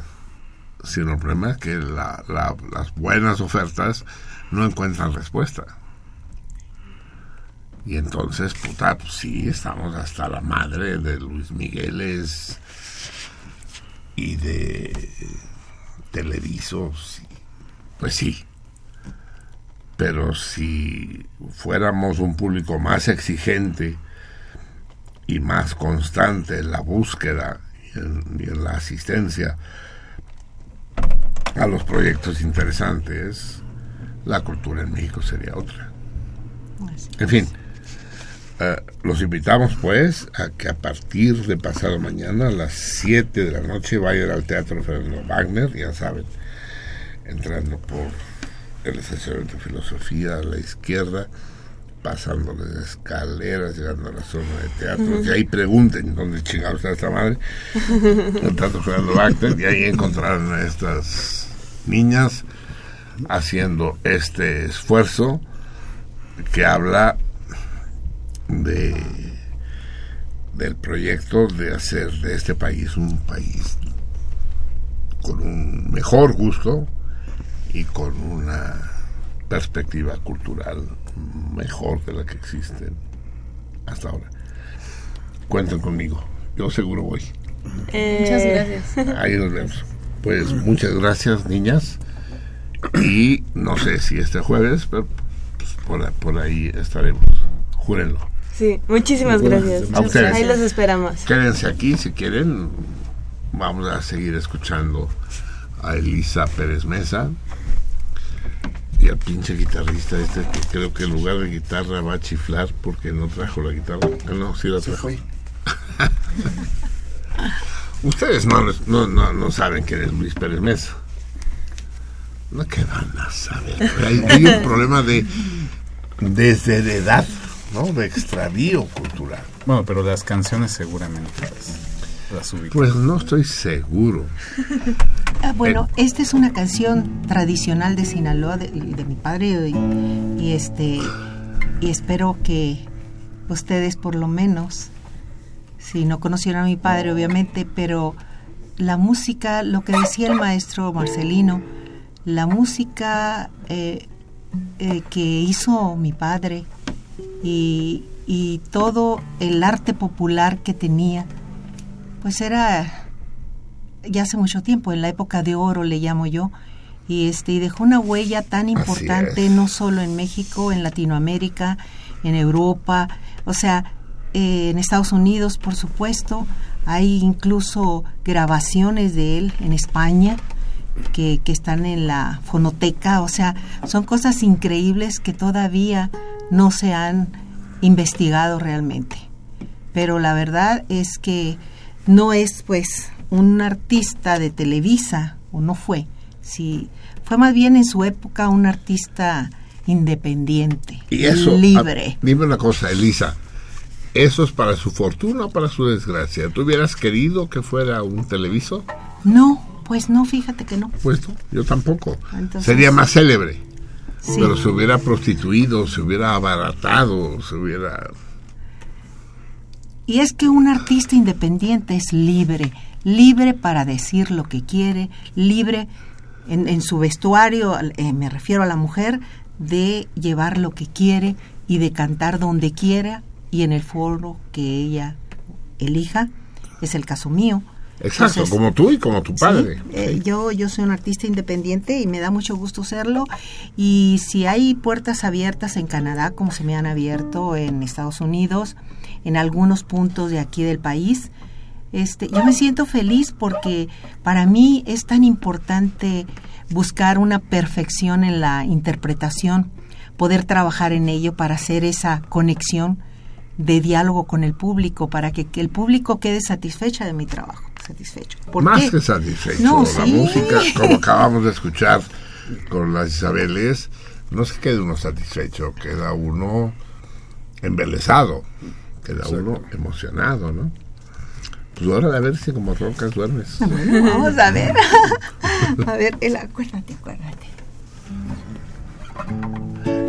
sino el problema es que las buenas ofertas no encuentran respuesta. Y entonces, puta, pues sí, estamos hasta la madre de Luis Migueles y de televisos. Pues sí. Pero si fuéramos un público más exigente y más constante en la búsqueda y en la asistencia, a los proyectos interesantes, la cultura en México sería otra. En fin, eh, los invitamos pues a que a partir de pasado mañana a las 7 de la noche vayan al Teatro Fernando Wagner, ya saben, entrando por el estacionamiento de filosofía a la izquierda, pasando las escaleras, llegando a la zona de teatro, y ahí pregunten dónde chingados está esta madre, Teatro Fernando Wagner, y ahí encontrarán a estas niñas haciendo este esfuerzo que habla de del proyecto de hacer de este país un país con un mejor gusto y con una perspectiva cultural mejor que la que existe hasta ahora. Cuenten conmigo, yo seguro voy. Eh, Muchas gracias. *laughs* Ahí nos vemos. Pues muchas gracias, niñas. Y no sé si este jueves, pero pues, por, ahí estaremos. Júrenlo. Sí, muchísimas gracias. Ahí los esperamos. Quédense aquí si quieren. Vamos a seguir escuchando a Elisa Pérez Mesa y al pinche guitarrista este que creo que en lugar de guitarra va a chiflar porque no trajo la guitarra. Ah, no, sí la trajo. *laughs* Ustedes no, no, no, no saben quién es Luis Pérez Mesa. No que van a saber. Hay, un *laughs* problema de desde de edad, ¿no? De extravío cultural. Bueno, pero las canciones seguramente las, Pues no estoy seguro. Ah, bueno, eh, esta es una canción tradicional de Sinaloa de, mi padre y, este y espero que ustedes por lo menos si no conocieron a mi padre, obviamente, pero la música, lo que decía el maestro Marcelino, la música eh, eh, que hizo mi padre y, y, todo el arte popular que tenía, pues era ya hace mucho tiempo, en la época de oro le llamo yo, y este y dejó una huella tan importante no solo en México, en Latinoamérica, en Europa, o sea, eh, en Estados Unidos, por supuesto. Hay incluso grabaciones de él en España que, que están en la fonoteca. O sea, son cosas increíbles que todavía no se han investigado realmente. Pero la verdad es que no es pues un artista de Televisa, o no fue, sí, fue más bien en su época un artista independiente, y eso, libre. dime una cosa, Elisa, ¿Eso es para su fortuna o para su desgracia? ¿Tú hubieras querido que fuera un televiso? No, pues no, fíjate que no. Pues no, yo tampoco. Sería más célebre. Pero se hubiera prostituido, se hubiera abaratado, se hubiera... Y es que un artista independiente es libre, libre para decir lo que quiere, libre en, su vestuario, eh, me refiero a la mujer, de llevar lo que quiere y de cantar donde quiera y en el foro que ella elija. Es el caso mío. Exacto, como tú y como tu padre. Eh, yo, yo soy un artista independiente y me da mucho gusto serlo. Y si hay puertas abiertas en Canadá, como se me han abierto en Estados Unidos, en algunos puntos de aquí del país, este, yo me siento feliz porque para mí es tan importante buscar una perfección en la interpretación, poder trabajar en ello para hacer esa conexión de diálogo con el público, para que, que el público quede satisfecha de mi trabajo, satisfecho. ¿Por Más qué? que satisfecho. No, la sí. música, como acabamos de escuchar con las Isabeles, no se queda uno satisfecho, queda uno embelesado, queda uno emocionado, ¿no? Pues ahora a ver si como rocas duermes. Bueno, *laughs* vamos a ver. *laughs* a ver, el, acuérdate, acuérdate.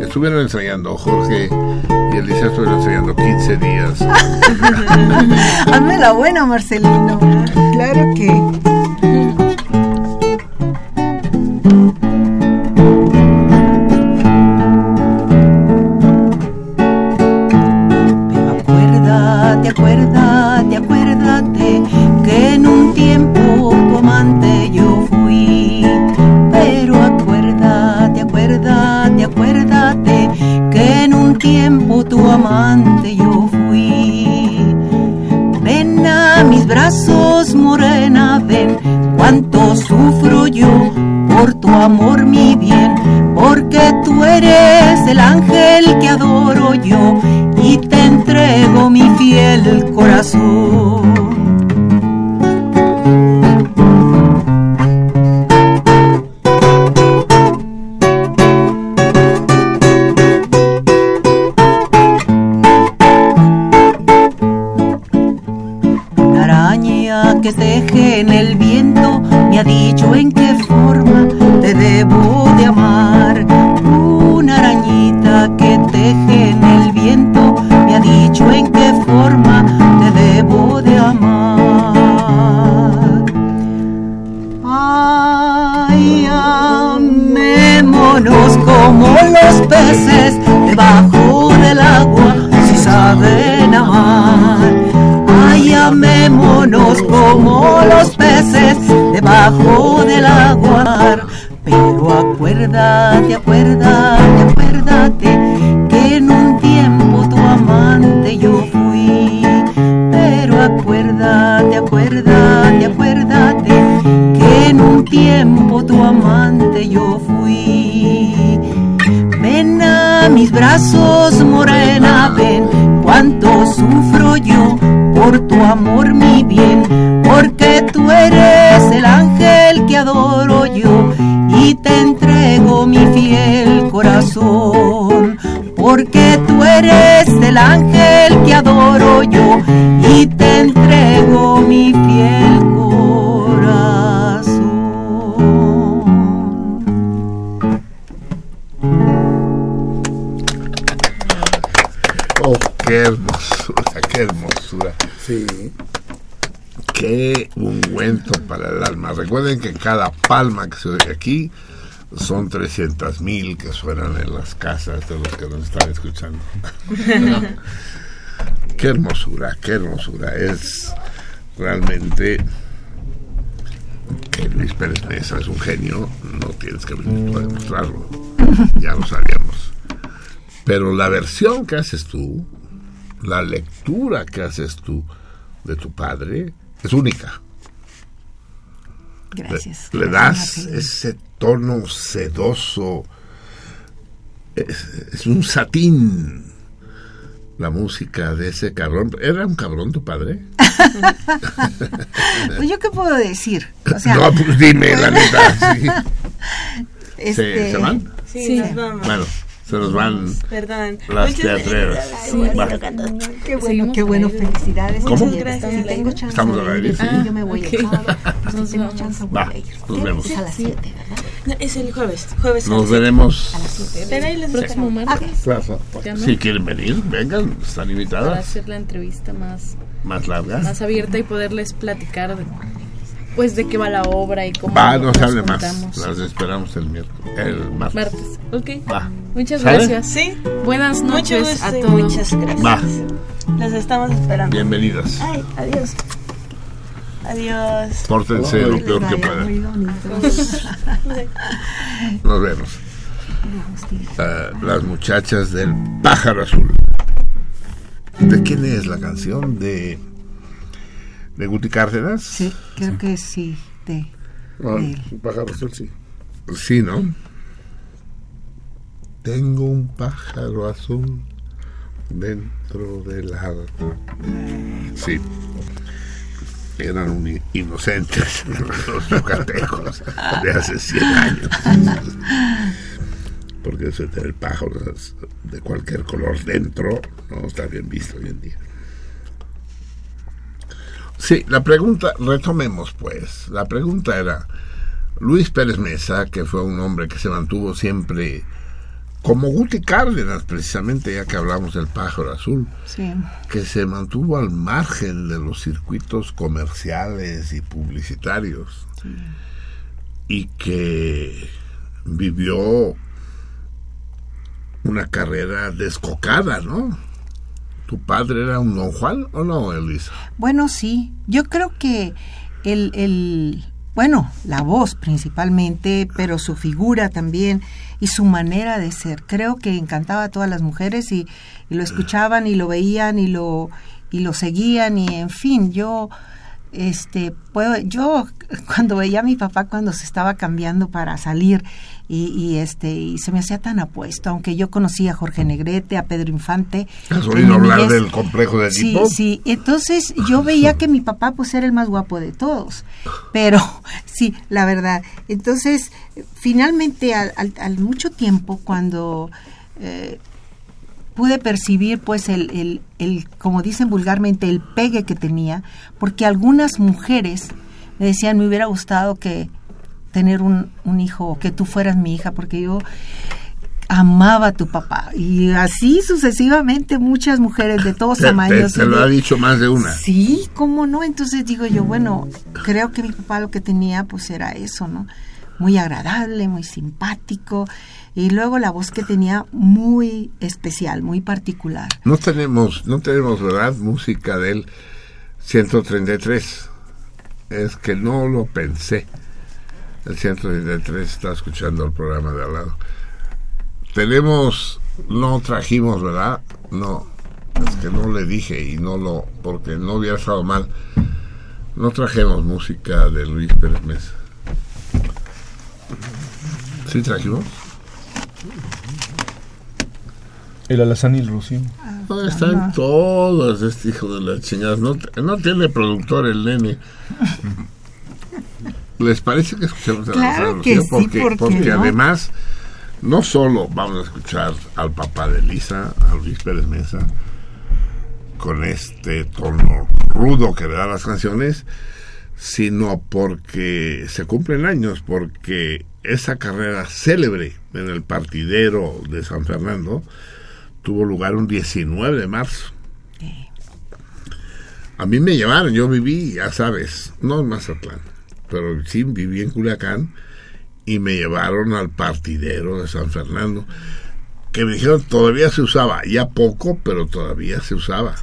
Estuvieron ensayando, Jorge y Elisa estuvieron ensayando 15 días. *laughs* Hazme la buena, Marcelino. Claro que. Amante yo fui. Ven a mis brazos, morena, ven cuánto sufro yo por tu amor, mi bien, porque tú eres el ángel que adoro yo y te entrego mi fiel corazón. Corazón. Porque tú eres el ángel que adoro yo y te entrego mi fiel corazón. Oh, qué hermosura, qué hermosura. Sí. Qué ungüento para el alma. Recuerden que cada palma que se oye aquí son 300 mil que suenan en las casas de los que nos están escuchando. *laughs* qué hermosura, qué hermosura. Es realmente que Luis Pérez Mesa es un genio, no tienes que venir tú a demostrarlo. Ya lo sabíamos. Pero la versión que haces tú, la lectura que haces tú de tu padre, es única. Gracias. Le, das ese tono sedoso. Es, es un satín. La música de ese cabrón. ¿Era un cabrón tu padre? *laughs* Pues yo qué puedo decir, o sea, no, pues dime, la *laughs* neta. sí. este, ¿Se, ¿Se van? Sí, Sí. nos vamos. Bueno, se nos van Perdón. las Muchas teatreras. Sí, Va. qué bueno, qué bueno, felicidades. ¿Cómo? Si Gracias. tengo chance Estamos aire, ir, sí. yo me voy ok. el sábado. Si Nos tengo vamos. chance voy Va, a ir. nos vemos. Es a las 7, ¿verdad? No, es el jueves. Jueves a Nos veremos. A las 7. Pero ahí les Próximo martes. Si quieren venir, vengan, están Para invitadas. hacer la entrevista más, Más largas. más abierta y poderles platicar de, pues de qué va la obra y cómo Va, no se nos hable más. Las esperamos el miércoles. El martes. Martes. Ok. Va. Muchas ¿Sale? gracias. Sí, Buenas noches a todos. muchas gracias. Va. Los estamos esperando. Bienvenidas. Ay, adiós. Adiós. Pórtense lo peor que puedan. Nos vemos. Ah, las muchachas del pájaro azul. ¿De quién es la canción? ¿De, de Guti Cárdenas? Sí, creo que sí. De, Ah, de- el pájaro azul, sí. Sí, ¿no? Tengo un pájaro azul dentro del alma. Sí. Eran un inocentes *laughs* los yucatecos de hace 100 años. Porque eso de tener pájaros de cualquier color dentro no está bien visto hoy en día. Sí, la pregunta, retomemos pues. La pregunta era, Luis Pérez Mesa, que fue un hombre que se mantuvo siempre como Guti Cárdenas, precisamente ya que hablamos del pájaro azul, que se mantuvo al margen de los circuitos comerciales y publicitarios y que vivió una carrera descocada, ¿no? ¿Tu padre era un don Juan o no, Elisa? Bueno, sí. Yo creo que el, el, bueno, la voz principalmente, pero su figura también y su manera de ser. Creo que encantaba a todas las mujeres y, y lo escuchaban y lo veían y lo, y lo seguían y en fin, yo este puedo yo *laughs* cuando veía a mi papá cuando se estaba cambiando para salir y, este y se me hacía tan apuesto aunque yo conocía a Jorge Negrete a Pedro Infante ¿Has oído hablar del complejo de sí sí entonces yo *laughs* veía que mi papá pues era el más guapo de todos pero *laughs* sí la verdad entonces finalmente al, al, mucho tiempo cuando eh, pude percibir pues el, el, el, como dicen vulgarmente, el pegue que tenía, porque algunas mujeres me decían, me hubiera gustado que tener un, un hijo, que tú fueras mi hija, porque yo amaba a tu papá. Y así sucesivamente muchas mujeres de todos *laughs* tamaños. Te, lo ha dicho más de una. Sí, cómo no. Entonces digo yo, bueno, creo que mi papá lo que tenía pues era eso, ¿no? Muy agradable, muy simpático y luego la voz que tenía muy especial, muy particular. No tenemos, no tenemos, ¿verdad? Música del 133. Es que no lo pensé. El 133 está escuchando el programa de al lado. Tenemos, no trajimos, ¿verdad? No, es que no le dije y no lo, porque no hubiera estado mal. No trajimos música de Luis Pérez Mesa. ¿Sí trajimos? El alazán y el rocío. No, están todos este hijo de la chingada. No, no tiene productor el nene. ¿Les parece que escuchemos el alazán y el rocío? porque, porque además no solo vamos a escuchar al papá de Lisa, a Luis Pérez Mesa, con este tono rudo que le da las canciones, sino porque se cumplen años, porque esa carrera célebre en el partidero de San Fernando tuvo lugar un 19 de marzo. A mí me llevaron, yo viví, ya sabes, no en Mazatlán, pero sí viví en Culiacán y me llevaron al partidero de San Fernando, que me dijeron todavía se usaba, ya poco, pero todavía se usaba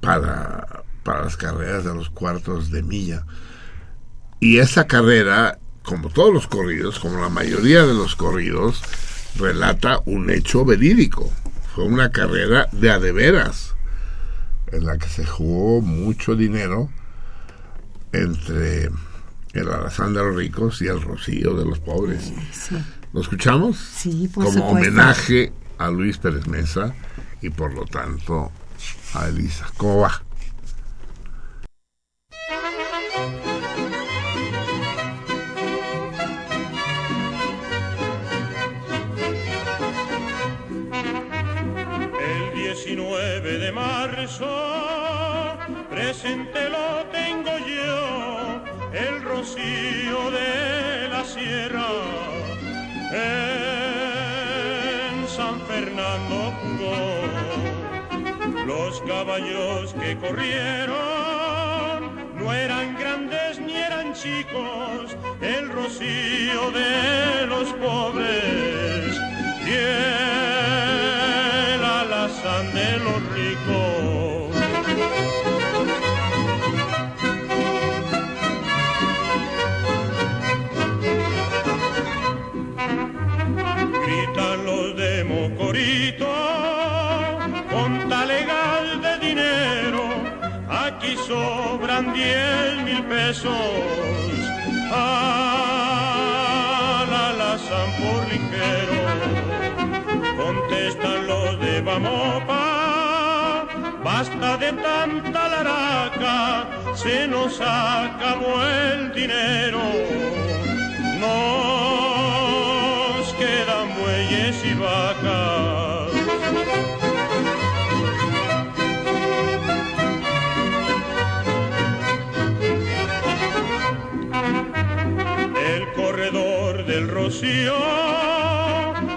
para, para las carreras de los cuartos de milla. Y esa carrera como todos los corridos, como la mayoría de los corridos, relata un hecho verídico. Fue una carrera de adeveras, en la que se jugó mucho dinero entre el alazán de los ricos y el rocío de los pobres. ¿Lo escuchamos? Sí, por Como homenaje a Luis Pérez Mesa y por lo tanto a Elisa. ¿Cómo va? Presente lo tengo yo, el rocío de la sierra. En San Fernando jugó los caballos que corrieron, no eran grandes ni eran chicos, el rocío de los pobres. Y el alazán de los besos al alazán por ligero. Contestan los de Bamopa, basta de tanta laraca, se nos acabó el dinero. Nos quedan bueyes y vacas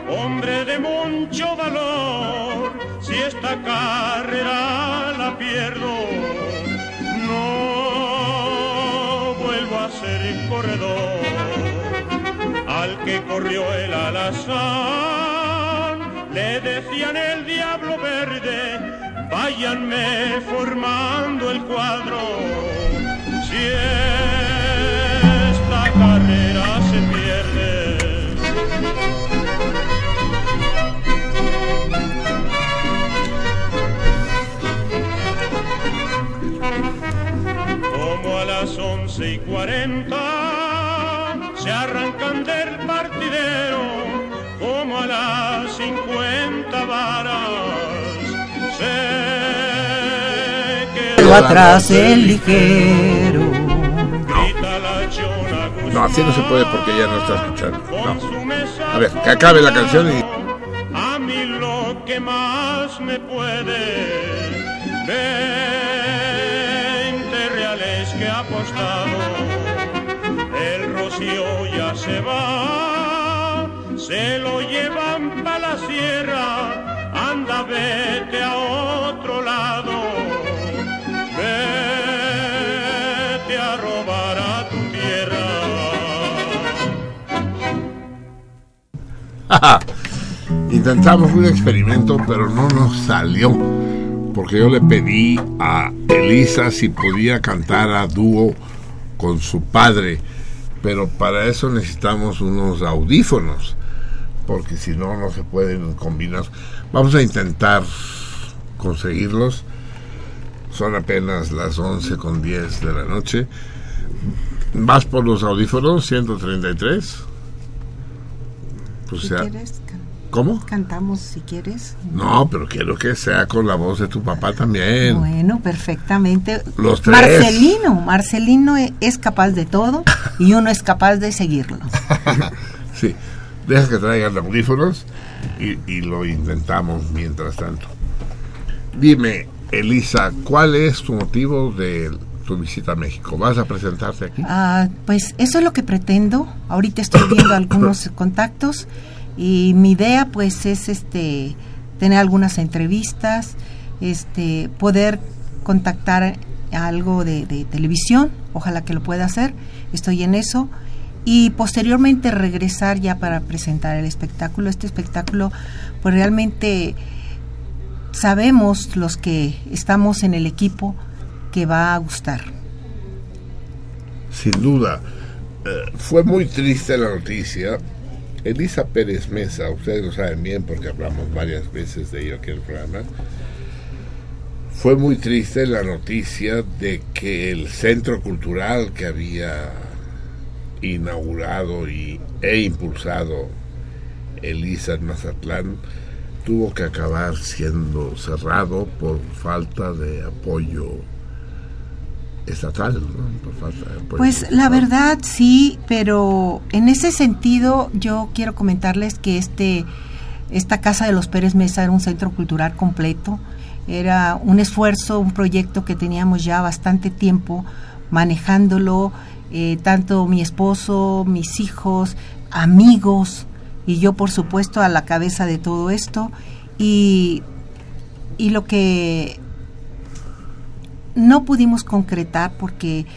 hombre de mucho valor, si esta carrera la pierdo, no vuelvo a ser corredor. Al que corrió el alazán, le decían el diablo verde, váyanme formando el cuadro. A las once y cuarenta se arrancan del partidero, como a las cincuenta varas se Pero atrás el ligero. grita la chona No, así no se puede porque ya no está escuchando. No. A ver, que acabe la canción y... A mí lo que más me puede, robar a tu tierra. Intentamos un experimento, pero no nos salió. Porque yo le pedí a Elisa si podía cantar a dúo con su padre. Pero para eso necesitamos unos audífonos. Porque si no, no se pueden combinar. Vamos a intentar conseguirlos. Son apenas las 11 con 10 de la noche. ¿Vas por los audífonos 133? Pues Si sea- quieres, can- ¿Cómo? cantamos si quieres. No, pero quiero que sea con la voz de tu papá también. Bueno, perfectamente. Los tres. Marcelino, Marcelino e- es capaz de todo y uno es capaz de seguirlo. *laughs* Sí, deja que traigan audífonos y, y lo intentamos mientras tanto. Dime, Elisa, ¿cuál es tu motivo de tu visita a México? ¿Vas a presentarte aquí? Ah, pues eso es lo que pretendo. Ahorita estoy viendo *coughs* algunos contactos y mi idea pues es este tener algunas entrevistas, este poder contactar algo de, de televisión, ojalá que lo pueda hacer. Estoy en eso y posteriormente regresar ya para presentar el espectáculo. Este espectáculo pues realmente sabemos los que estamos en el equipo que va a gustar. Sin duda, eh, fue muy triste la noticia. Elisa Pérez Mesa, ustedes lo saben bien porque hablamos varias veces de ello aquí en el programa. Fue muy triste la noticia de que el centro cultural que había inaugurado y, e impulsado Elisa en Mazatlán tuvo que acabar siendo cerrado por falta de apoyo estatal, ¿no? Por falta de apoyo Pues la verdad sí, pero en ese sentido yo quiero comentarles que este esta casa de los Pérez Mesa era un centro cultural completo, era un esfuerzo, un proyecto que teníamos ya bastante tiempo manejándolo, eh, tanto mi esposo, mis hijos, amigos y yo por supuesto a la cabeza de todo esto y y lo que no pudimos concretar porque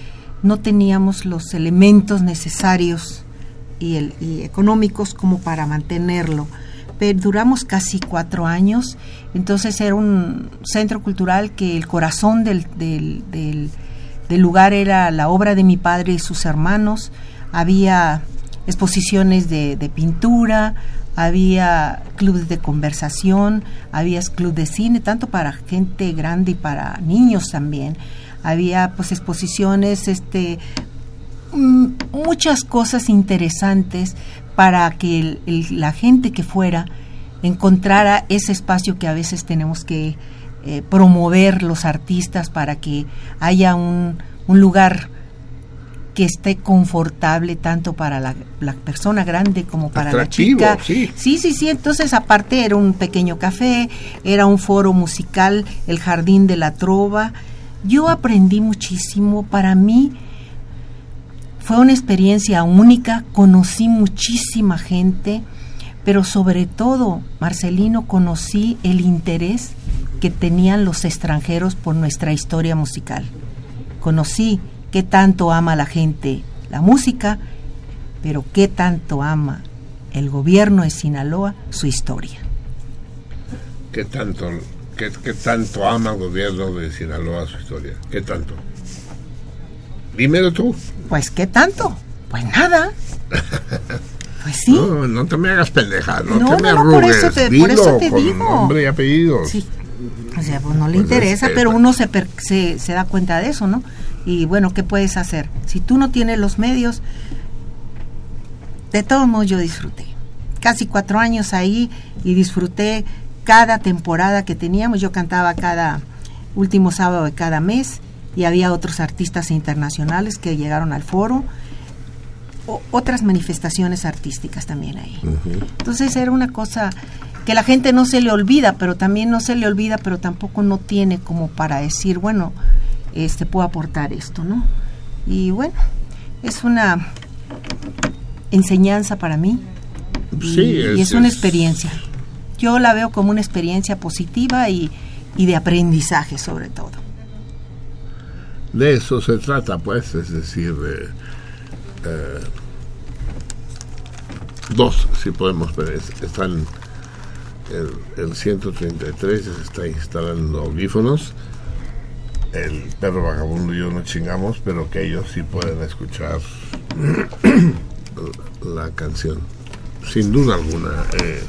no teníamos los elementos necesarios y, económicos como para mantenerlo. Pero duramos casi cuatro años, entonces era un centro cultural que el corazón del- del lugar era la obra de mi padre y sus hermanos. Había exposiciones de, de pintura, había clubes de conversación, había club de cine, tanto para gente grande y para niños también. Había pues exposiciones, este, mm, muchas cosas interesantes para que la gente que fuera encontrara ese espacio que a veces tenemos que eh, promover los artistas para que haya un, un lugar que esté confortable tanto para la, la persona grande como para Atractivo, la chica. sí. sí, sí, sí. Entonces, aparte era un pequeño café, era un foro musical, el Jardín de la Trova. Yo aprendí muchísimo. Para mí fue una experiencia única. Conocí muchísima gente, pero sobre todo, Marcelino, conocí el interés que tenían los extranjeros por nuestra historia musical. Conocí qué tanto ama la gente la música, pero qué tanto ama el gobierno de Sinaloa su historia. ¿Qué tanto, qué, qué tanto ama el gobierno de Sinaloa su historia? ¿Qué tanto? Dímelo tú. Pues qué tanto, pues nada. *laughs* Pues sí. No, no te me hagas pendeja, no, No, te me no, por arrugues. eso te- por Dilo eso te con digo. nombre y apellidos. Sí. O sea, pues no le Pues interesa, es- pero uno se, per- se, se da cuenta de eso, ¿no? Y bueno, ¿qué puedes hacer? Si tú no tienes los medios, de todos modos yo disfruté. Casi cuatro años ahí y disfruté cada temporada que teníamos. Yo cantaba cada último sábado de cada mes y había otros artistas internacionales que llegaron al foro. O- otras manifestaciones artísticas también ahí. Entonces era una cosa que la gente no se le olvida, pero también no se le olvida, pero tampoco no tiene como para decir, bueno, este puedo aportar esto, ¿no? Y bueno, es una enseñanza para mí y, Sí, y es- una es- experiencia. Yo la veo como una experiencia positiva y, y de aprendizaje sobre todo. De eso se trata, pues, es decir, eh, eh, dos, si podemos ver, es- están el, el 133 se está instalando audífonos, el perro vagabundo y yo no chingamos, pero que ellos sí pueden escuchar *clears throat* la canción, sin duda alguna. eh,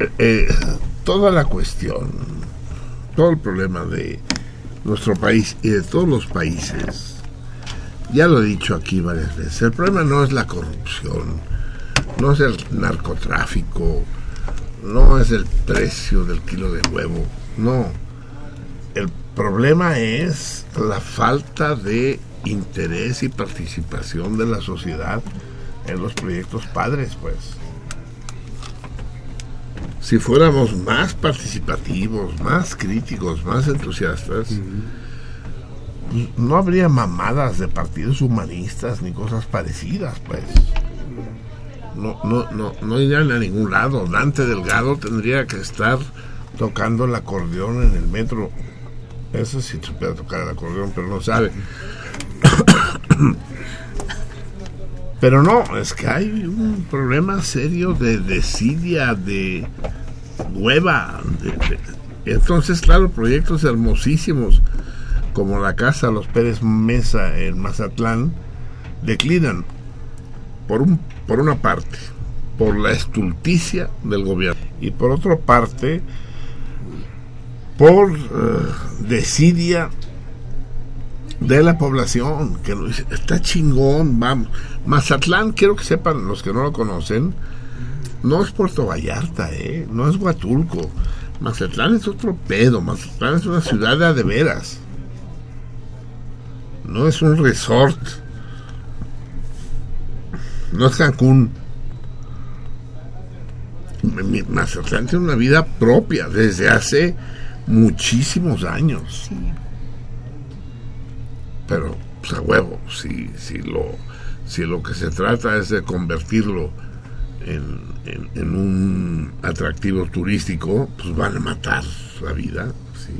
eh, eh, toda la cuestión, todo el problema de nuestro país y de todos los países, ya lo he dicho aquí varias veces, el problema no es la corrupción, no es el narcotráfico, no es el precio del kilo de huevo, no. El problema es la falta de interés y participación de la sociedad en los proyectos padres, pues. Si fuéramos más participativos, más críticos, más entusiastas, no habría mamadas de partidos humanistas ni cosas parecidas, pues. No, no, no, no irían a ningún lado. Dante Delgado tendría que estar tocando el acordeón en el metro. Eso sí supiera tocar el acordeón, pero no sabe. Pero no, es que hay un problema serio de desidia, de hueva. de- entonces, claro, proyectos hermosísimos como la casa Los Pérez Mesa en Mazatlán declinan por, un, por una parte por la estulticia del gobierno y por otra parte por eh, desidia de la población que no- está chingón vamos Mazatlán quiero que sepan los que no lo conocen no es Puerto Vallarta eh no es Huatulco. Mazatlán es otro pedo Mazatlán es una ciudad de de veras. No es un resort. No es Cancún. Mazatlán tiene una vida propia desde hace muchísimos años pero pues a huevo si, si lo si lo que se trata es de convertirlo en, en- en un atractivo turístico pues van a matar la vida sí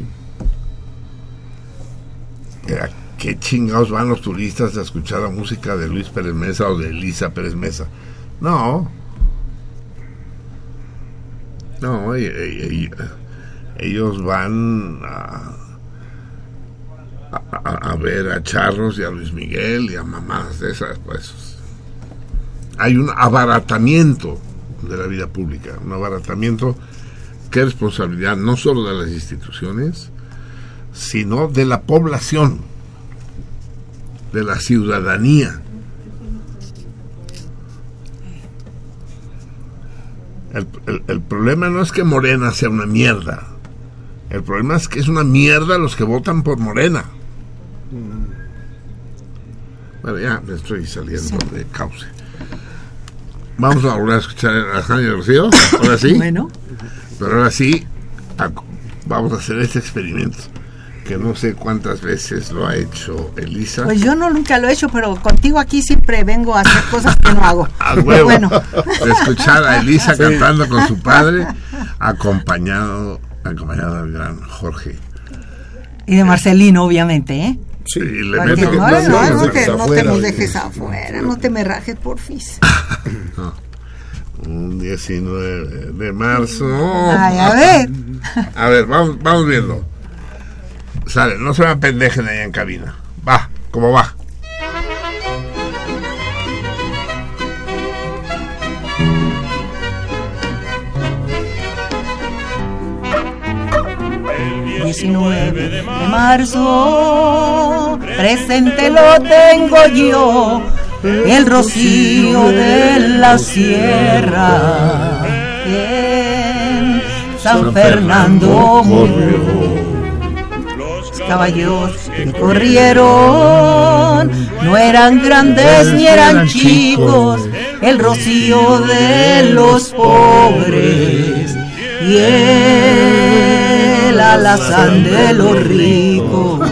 ¿A qué chingados van los turistas a escuchar la música de Luis Pérez Mesa o de Elisa Pérez Mesa? No. No, e- ellos van a, a, ver a Charros y a Luis Miguel y a mamás de esas, pues. Hay un abaratamiento de la vida pública, un abaratamiento que es responsabilidad no solo de las instituciones, sino de la población, de la ciudadanía. El problema no es que Morena sea una mierda. El problema es que es una mierda los que votan por Morena. Bueno, ya me estoy saliendo de cauce. Vamos a volver a escuchar a Jaime Rocío. Ahora sí. Bueno. Pero ahora sí, a- vamos a hacer este experimento. Que no sé cuántas veces lo ha hecho Elisa. Pues yo no nunca lo he hecho, pero contigo aquí siempre vengo a hacer cosas que no hago. *laughs* a huevo. bueno. De escuchar a Elisa cantando con su padre, acompañado, acompañado del gran Jorge. Y de Marcelino, obviamente, ¿eh? Sí, y le meto- no, no, no, no, te, no te nos dejes afuera, no te me rajes, porfis. No. *laughs* Un 19 de marzo. Ay, a ver. A ver, vamos, vamos viendo. Sale, no se me pendejen ahí en cabina. Va, como va. 19 de marzo, presente lo tengo yo, el rocío de la sierra. En San Fernando murió. Los caballos que corrieron no eran grandes ni eran chicos, el rocío de los pobres y el alazán de los ricos.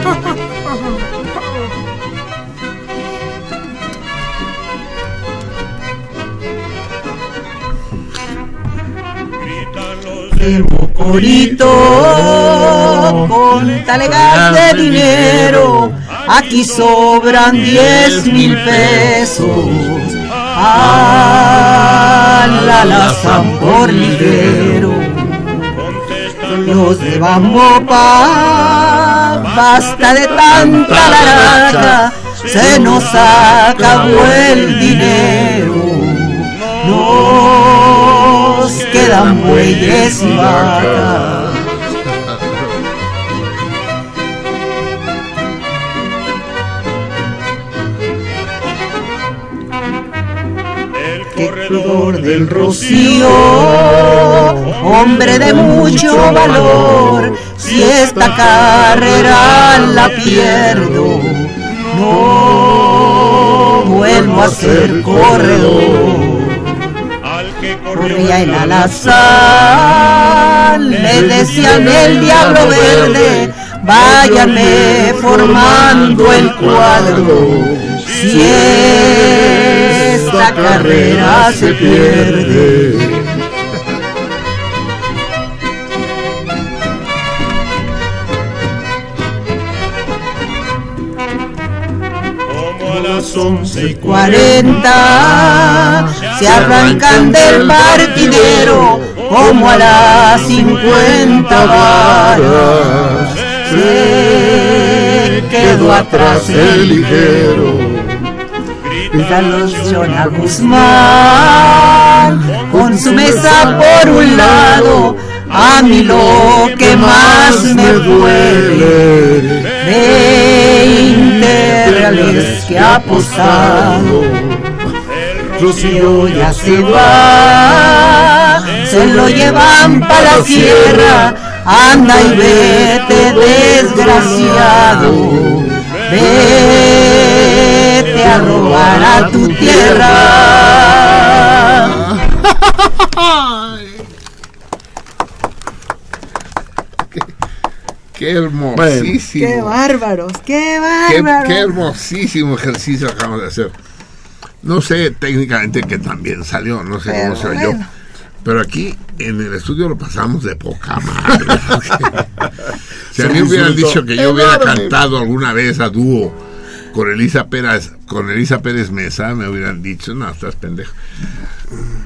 El corito con talegas de dinero, aquí sobran diez mil pesos. Al alazán por ligero. Los de Bambopa, basta de tanta laraca, se nos acabó el dinero. Nos quedan bueyes y vacas. Del rocío, hombre de mucho valor, si esta carrera la pierdo, no vuelvo a ser corredor. Corría el alazán, le decían el diablo verde, váyanme formando el cuadro. Esta carrera se pierde. a las once y cuarenta se arrancan del partidero como a las cincuenta varas se quedó atrás el ligero Los Jonah Guzmán con su mesa por un lado. A mí lo que más me duele veinte reales que ha apostado. Rocío ya se va se lo llevan para la sierra. Anda y vete desgraciado. Vete a robar a tu tierra Qué hermosísimo. qué bárbaros qué bárbaros qué hermosísimo ejercicio acabamos de hacer. No sé técnicamente que también salió, no sé Pero cómo se oyó. bueno. Pero aquí en el estudio lo pasamos de poca madre. *laughs* si a mí hubieran dicho que yo hubiera cantado alguna vez a dúo con Elisa Pérez, con Elisa Pérez Mesa, me hubieran dicho, no, estás pendejo.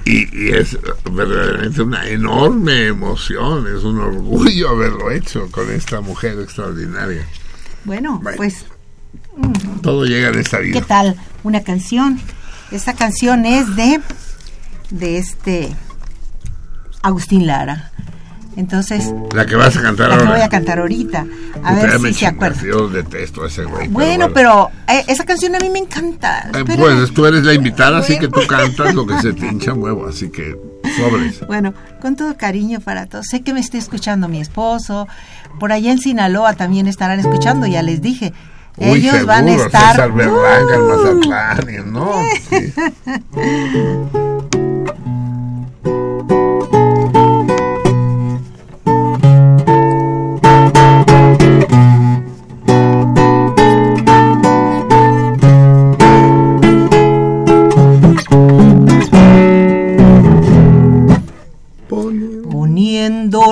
Y, y es verdaderamente una enorme emoción, es un orgullo haberlo hecho con esta mujer extraordinaria. bueno pues Todo llega en esta vida. ¿Qué tal? Una canción. Esta canción es de de este Agustín Lara. Entonces, La que vas a cantar la ahora. voy a cantar ahorita. A ver si se acuerda. Yo detesto a ese güey. Bueno, pero eh, esa canción a mí me encanta. Eh, pues tú eres la invitada, así que tú cantas lo que se te *laughs* hincha huevo, así que sobres. Bueno, con todo cariño para todos. Sé que me está escuchando mi esposo. Por allá en Sinaloa también estarán escuchando, ya les dije. Uy, Ellos van a estar- César Berlanga, el Mazatlán, ¿no? *laughs* Sí.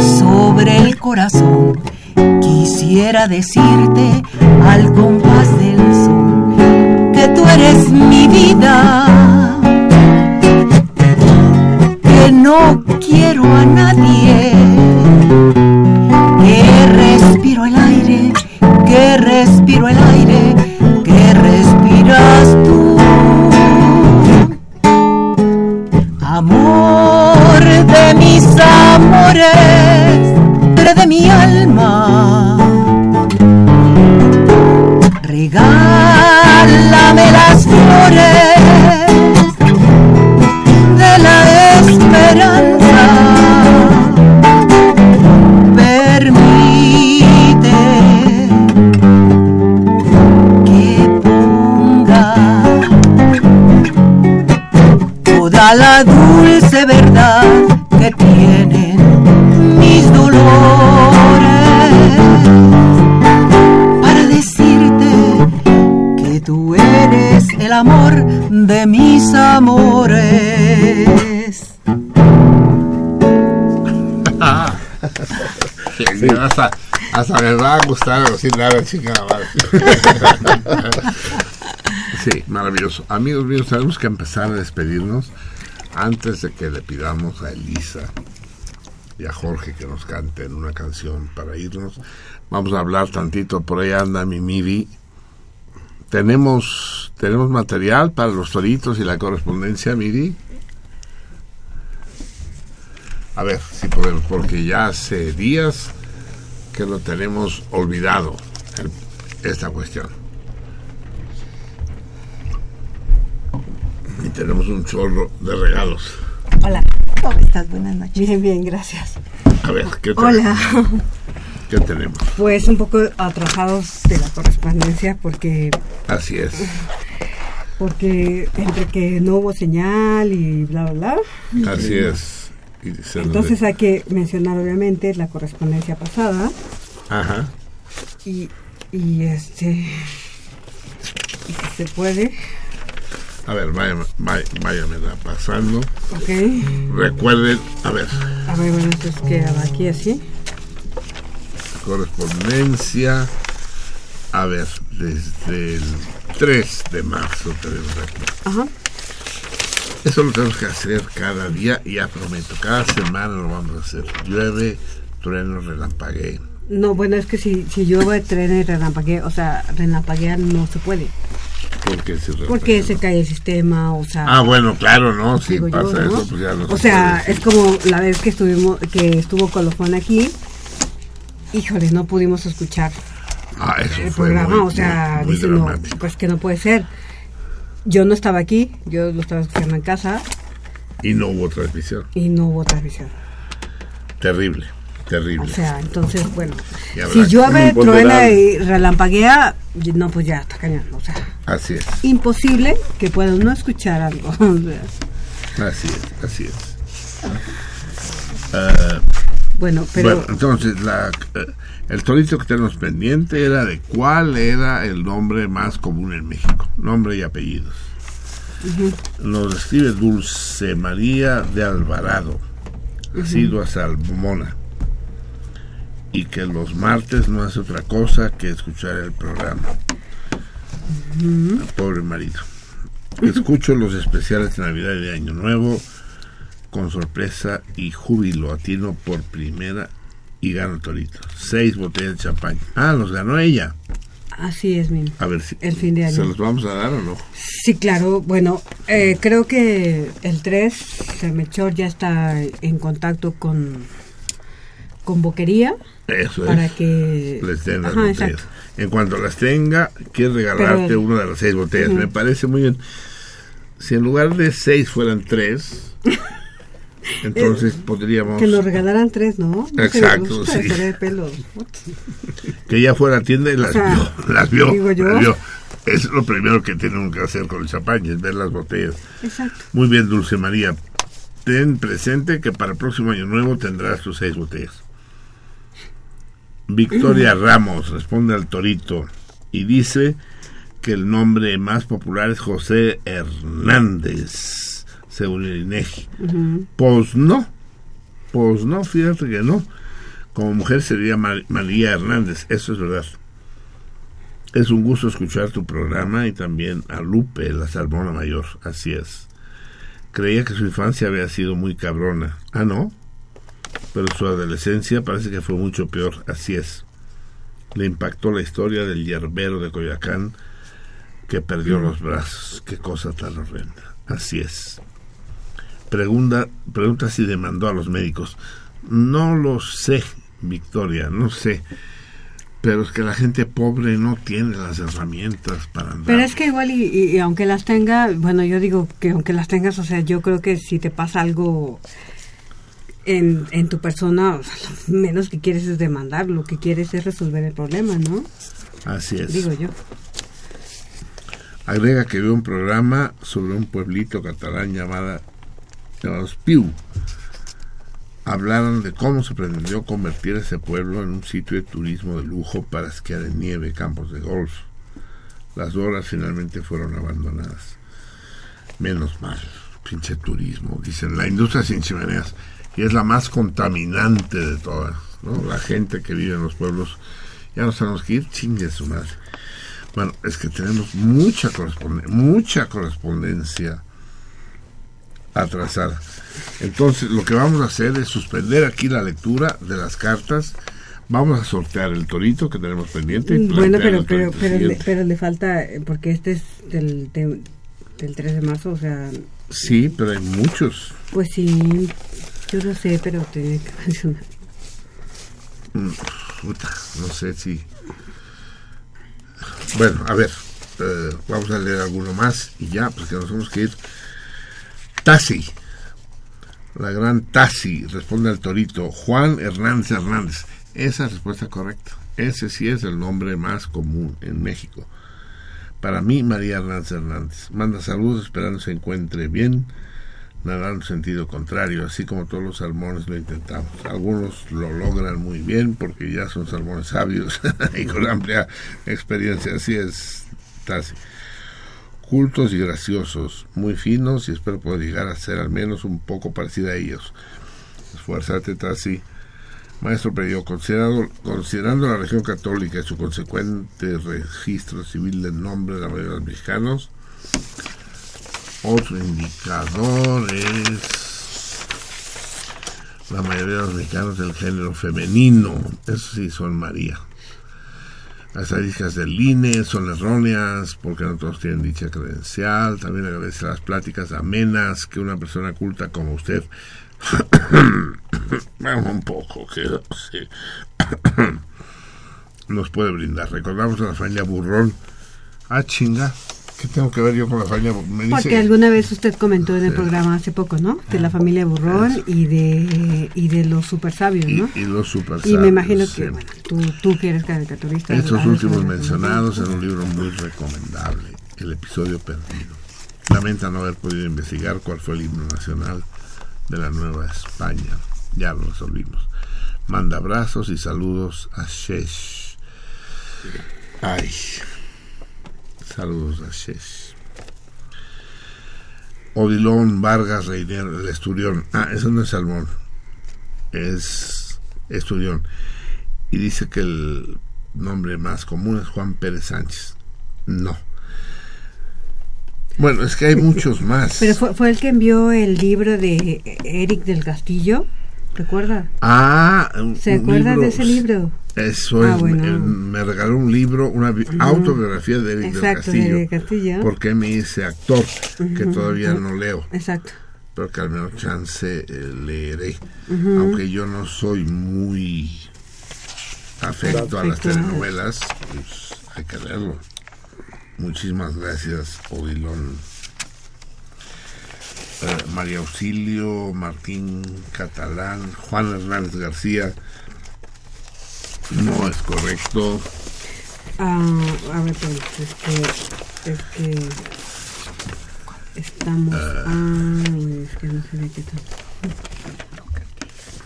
sobre el corazón. Quisiera decirte al compás del son que tú eres mi vida, que no quiero a nadie, que respiro el aire, que respiro el aire, que respiras tú. Amor de mis amores, toda la dulce verdad que tienen mis dolores para decirte que tú eres el amor de mis amores. Sí, hasta, hasta me va a gustar sin nada, chingada madre. *laughs* Sí, maravilloso. Amigos míos, tenemos que empezar a despedirnos antes de que le pidamos a Elisa y a Jorge que nos canten una canción para irnos. Vamos a hablar tantito, por ahí anda mi Midi. Tenemos, tenemos material para los toritos y la correspondencia, Midi. A ver si podemos, porque ya hace días que lo tenemos olvidado, esta cuestión. Tenemos un chorro de regalos. Hola, ¿cómo estás? Buenas noches. Bien, bien, gracias. A ver, ¿qué Hola. tenemos? ¿Qué tenemos? Pues un poco atrasados de la correspondencia porque Así es. porque entre que no hubo señal y bla bla bla. Así es. Y Entonces de- hay que mencionar obviamente la correspondencia pasada Ajá. y, y este y si se puede, A ver, váyame, váy- váyamela pasando. ok. Recuerden, a ver, A ver, bueno, entonces queda aquí así. correspondencia. A ver, desde el 3 de marzo tenemos aquí. Ajá. Eso lo tenemos que hacer cada día, y ya prometo, cada semana lo vamos a hacer. Llueve, trueno, relampaguee. No, bueno, es que si, si llueve, tren y relampaguea, o sea, relampaguear no se puede. Porque se Porque se cae el sistema, o sea... Ah, bueno, claro, ¿no? Si yo, pasa ¿no? eso, pues ya no O se sea, puede. es como la vez que estuvimos, que estuvo Colofón aquí, híjole, no pudimos escuchar Ah, eso el fue programa, muy- o sea, muy- muy dice uno, dramático. pues que no puede ser. Yo no estaba aquí, yo lo estaba escuchando en casa Y no hubo transmisión. y no hubo transmisión. Terrible, terrible. O sea, entonces, bueno, si llueve, truena y relampaguea, no, pues ya está cañón, o sea, Así es, imposible que pueda uno escuchar algo. *laughs* o sea. así es, así es. Ah, Bueno, pero Bueno, entonces, la, eh, el torito que tenemos pendiente era de cuál era el nombre más común en México. Nombre y apellidos. Nos escribe Dulce María de Alvarado, asidua Salmona, y que los martes no hace otra cosa que escuchar el programa. Pobre marido. Escucho los especiales de Navidad y de Año Nuevo con sorpresa y júbilo atino por primera y gano el torito. Seis botellas de champán. Ah, los ganó ella. Así es, mi. A ver si El fin de año. se los vamos a dar o no. Sí, claro. Bueno, eh, creo que el 3, el Melchor ya está en contacto con, con Boquería. Eso para es. que Les den las Ajá, botellas. exacto. En cuanto las tenga, quiere regalarte Pero- una de las seis botellas. Me parece muy bien. Si en lugar de seis fueran tres, *laughs* entonces podríamos Que nos regalaran tres, ¿no? Exacto, sí. estaría de pelo. *laughs* que ella fuera a tienda y las O sea, vio. Las vio. digo yo. las vio. Es lo primero que tienen que hacer con el champán, es ver las botellas. Exacto. Muy bien, Dulce María. Ten presente que para el próximo año nuevo tendrás tus seis botellas. Victoria Ramos responde al Torito y dice que el nombre más popular es José Hernández, según el INEGI. Ujú. Pues no, pues no, fíjate que no. Como mujer sería Mar- María Hernández, eso es verdad. Es un gusto escuchar tu programa y también a Lupe, la salmona mayor, así es. Creía que su infancia había sido muy cabrona. Ah, no. Pero su adolescencia parece que fue mucho peor, así es. Le impactó la historia del hierbero de Coyoacán que perdió los brazos. Qué cosa tan horrenda. Así es. Pregunta, pregunta si demandó a los médicos. No lo sé, Victoria, no sé. Pero es que la gente pobre no tiene las herramientas para andar. Pero es que igual y- y aunque las tenga, bueno, yo digo que aunque las tengas, o sea, yo creo que si te pasa algo en, en tu persona, o sea, lo menos que quieres es demandar, lo que quieres es resolver el problema, ¿no? Así es. Digo yo. Agrega que vio un programa sobre un pueblito catalán llamada, llamado Piu. Hablaron de cómo se pretendió convertir ese pueblo en un sitio de turismo de lujo para esquiar en nieve, campos de golf. Las obras finalmente fueron abandonadas. Menos mal, pinche turismo. Dicen, la industria sin chimeneas. Y es la más contaminante de todas. ¿no? La gente que vive en los pueblos, ya nos tenemos que ir, chingue su madre. Bueno, es que tenemos mucha correspondencia, mucha correspondencia atrasada. Entonces, lo que vamos a hacer es suspender aquí la lectura de las cartas. Vamos a sortear el torito que tenemos pendiente. y Bueno, pero pero pero le, siguiente. pero le falta, eh, porque este es del, de- del 3 de marzo, o sea, Sí, pero hay muchos. pues sí, yo lo sé, pero tenía que mencionar. Mm, puta, no sé si. Bueno, a ver, eh, vamos a leer alguno más y ya, porque nos tenemos que ir. Tassi, la gran Tassi, responde al torito. Juan Hernández Hernández. Esa es respuesta correcta. Ese sí es el nombre más común en México. Para mí, María Hernández Hernández. Manda saludos esperando se encuentre bien. Nada en sentido contrario, así como todos los salmones lo intentamos. Algunos lo logran muy bien porque ya son salmones sabios *laughs* y con amplia experiencia. Así es, Tassi. Cultos y graciosos, muy finos y espero poder llegar a ser al menos un poco parecida a ellos. Esfuérzate, Tassi. Maestro Perio, considerando, considerando la región católica y su consecuente registro civil del nombre de la mayoría de los mexicanos, otro indicador es la mayoría de los mexicanos del género femenino. Eso sí, son María. Las estadísticas del INE son erróneas porque no todos tienen dicha credencial. También agradece las pláticas amenas que una persona culta como usted. *coughs* Vamos un poco, que *coughs* nos puede brindar. Recordamos a la familia Burrón. Ah, chinga. ¿Qué tengo que ver yo con la familia Burrón? Me dice- Porque alguna vez usted comentó en el Sí. programa hace poco, ¿no? De la familia Burrón y de y de los super sabios, ¿no? y, y los super Y me imagino sabios, que, bueno, tú, tú que eres caricaturista. Estos últimos mencionados en un libro muy recomendable, El episodio perdido. Lamenta no haber podido investigar cuál fue el himno nacional de la Nueva España. Ya lo resolvimos. Manda abrazos y saludos a Shesh. Ay. Saludos a Shesh. Odilón Vargas Reiner, el Esturión. Ah, eso no es Salmón. Es Esturión. Y dice que el nombre más común es Juan Pérez Sánchez. No. Bueno, es que hay muchos *laughs* más. Pero fue, fue el que envió el libro de Eric del Castillo, ¿recuerda? Ah, ¿Se acuerda libro- de ese libro? Eso Ah, es, bueno. me regaló un libro, una bi- autobiografía de Eric del Exacto, Castillo. de Castillo. Porque me hice actor, que todavía no leo, Exacto. pero que al menos chance eh, leeré. Aunque yo no soy muy afecto a las telenovelas, pues hay que leerlo. Muchísimas gracias, Odilon. Eh, María Auxilio, Martín Catalán, Juan Hernández García. No es correcto. Ah, a ver, pues, es que, es que estamos. Ah, es que no sé de qué tal.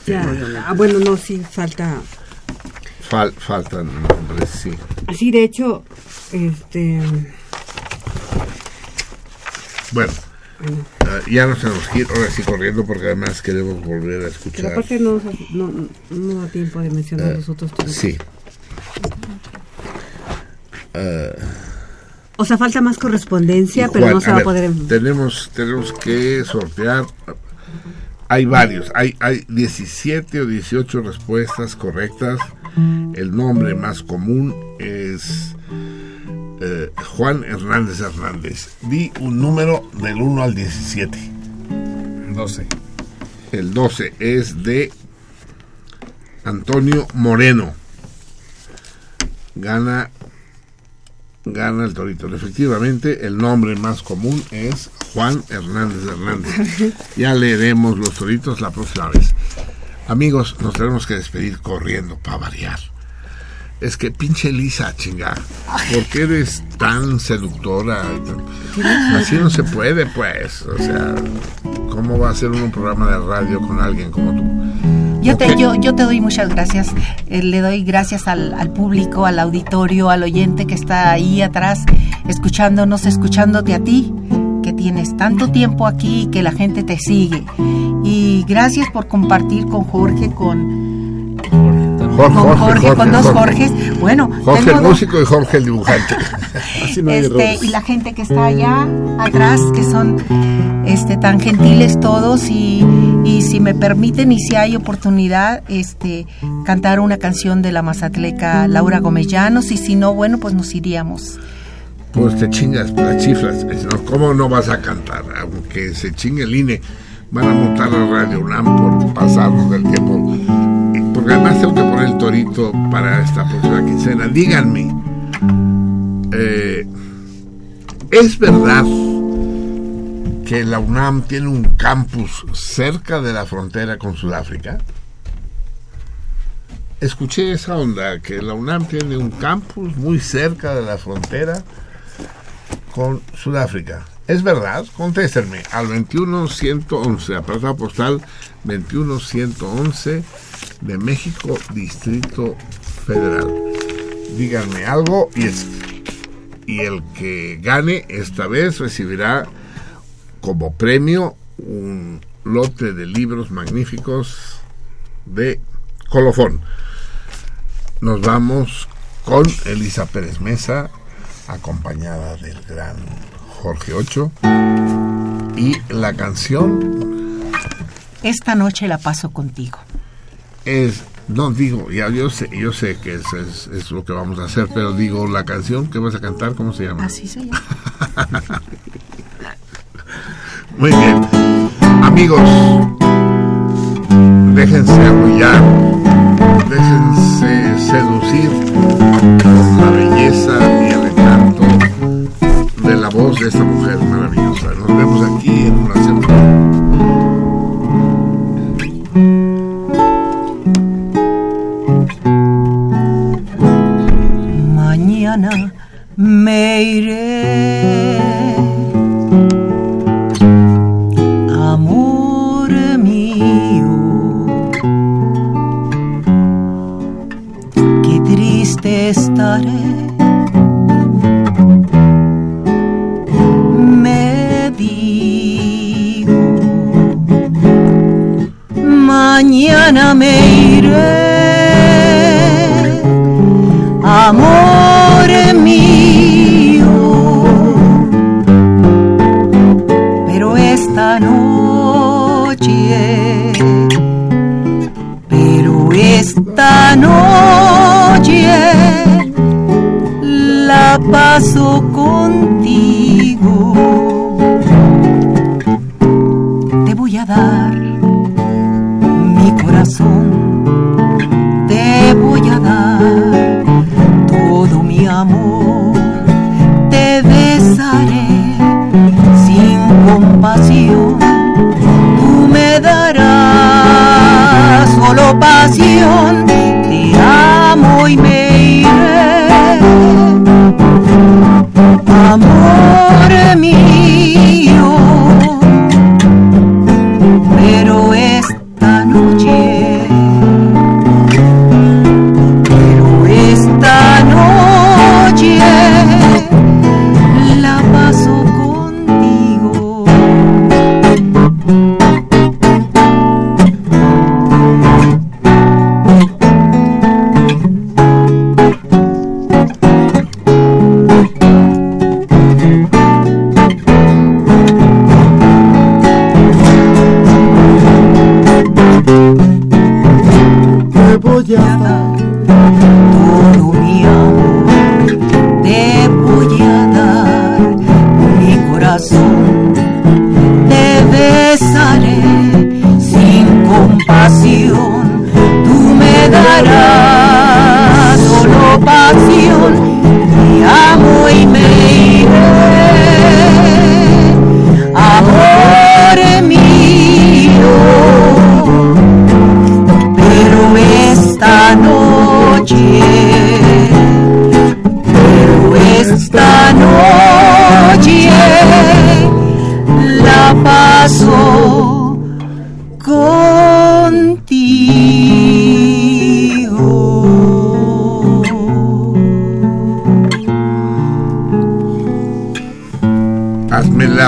Ya, ah, bueno, no, sí, falta. Fal- faltan nombres, sí. Así, de hecho, este. Bueno, eh, ya nos tenemos que ir, ahora sí corriendo, porque además queremos volver a Pero escuchar. aparte no, no, no da tiempo de mencionar Eh, los otros temas. Sí. O sea, falta más correspondencia, pero no se a va a poder. Tenemos, tenemos que sortear. Hay varios, hay, hay 17 o 18 respuestas correctas. El nombre más común es eh, Juan Hernández Hernández. Di un número del 1 al 17. 12. El 12 es de Antonio Moreno. Gana gana el torito. Efectivamente, el nombre más común es Juan Hernández Hernández. *laughs* Ya leeremos los toritos la próxima vez. Amigos, nos tenemos que despedir corriendo para variar. Es que pinche Lisa, chingada. ¿Por qué eres tan seductora? Así no se puede, pues. O sea, ¿cómo va a ser un programa de radio con alguien como tú? Yo te, Ok. yo, yo te doy muchas gracias. Eh, le doy gracias al, al público, al auditorio, al oyente que está ahí atrás, escuchándonos, escuchándote a ti, que tienes tanto tiempo aquí y que la gente te sigue. Y gracias por compartir con Jorge, con, Jorge, con Jorge, con dos Jorges. Bueno, Jorge el músico y Jorge el dibujante. *laughs* Así no este, y la gente que está allá atrás, que son este, tan gentiles todos y, y si me permiten y si hay oportunidad, este, cantar una canción de la mazatleca Laura Gómez Llanos y si no, bueno, pues nos iríamos. Pues te chingas, las chiflas. ¿Cómo no vas a cantar? Aunque se chingue el INE, van a montar la Radio UNAM por pasarnos del tiempo. Además tengo que poner el torito para esta próxima quincena. Díganme, eh, ¿es verdad que la UNAM tiene un campus cerca de la frontera con Sudáfrica? Escuché esa onda, que la UNAM tiene un campus muy cerca de la frontera con Sudáfrica. ¿Es verdad? Contéstenme al 21111, apartado postal 21111 de México, Distrito Federal. Díganme algo y, es, y el que gane esta vez recibirá como premio un lote de libros magníficos de colofón. Nos vamos con Elisa Pérez Mesa, acompañada del gran Jorge Ocho. Y la canción Esta noche la paso contigo. es, no digo, ya yo sé, yo sé que eso es, es lo que vamos a hacer, pero digo, la canción que vas a cantar, ¿cómo se llama? Así se llama. *laughs* Muy bien. Amigos, déjense arrullar, déjense seducir por la belleza voz de esta mujer maravillosa. Nos vemos aquí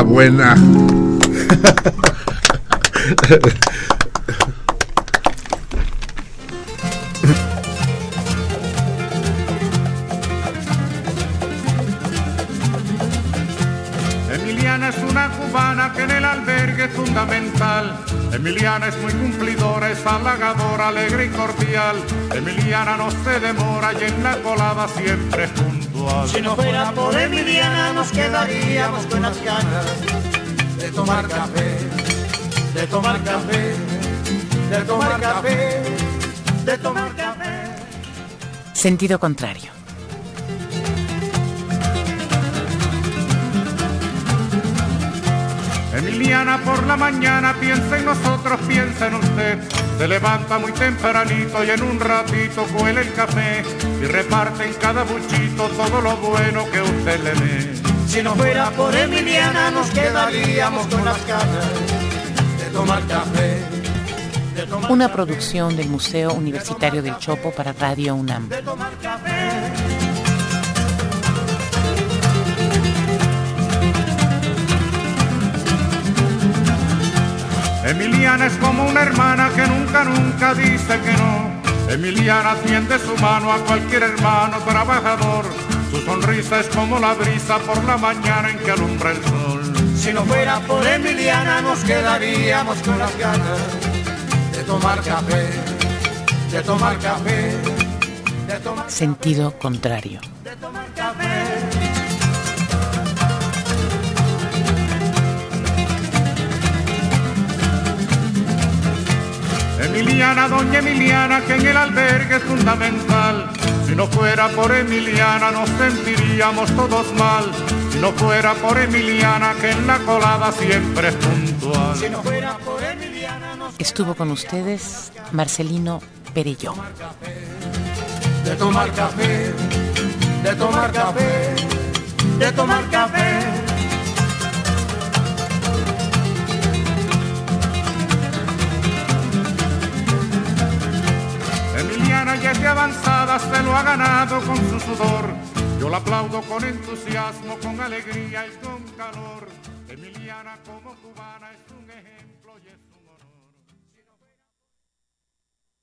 Buena. Emiliana es una cubana que en el albergue es fundamental. Emiliana es muy cumplidora, es halagadora, alegre y cordial. Emiliana no se demora y en la colada siempre nos quedaríamos con las ganas de tomar café, de tomar café, de tomar café, de tomar café. Sentido contrario. Emiliana por la mañana piensa en nosotros, piensa en usted. Se levanta muy tempranito y en un ratito cuela el café y reparte en cada buchito todo lo bueno que usted le dé. Si no fuera por Emiliana nos quedaríamos con las ganas de tomar café, de tomar Una producción del Museo Universitario del Chopo para Radio UNAM. de tomar café. Emiliana es como una hermana que nunca, nunca dice que no. Emiliana tiende su mano a cualquier hermano trabajador. Su sonrisa es como la brisa por la mañana en que alumbra el sol. Si no fuera por Emiliana nos quedaríamos con las ganas de tomar café, de tomar café, de tomar, Sentido contrario. de tomar café. Emiliana, doña Emiliana, que en el albergue es fundamental. No fuera por Emiliana nos sentiríamos todos mal. Si no fuera por Emiliana, que en la colada siempre es puntual. Si no fuera por Emiliana nos Estuvo con ustedes Marcelino Perelló. de tomar café, de tomar café, de tomar café. Emiliana ya es de avanzada, se lo ha ganado con su sudor. Yo la aplaudo con entusiasmo, con alegría y con calor. Emiliana como cubana.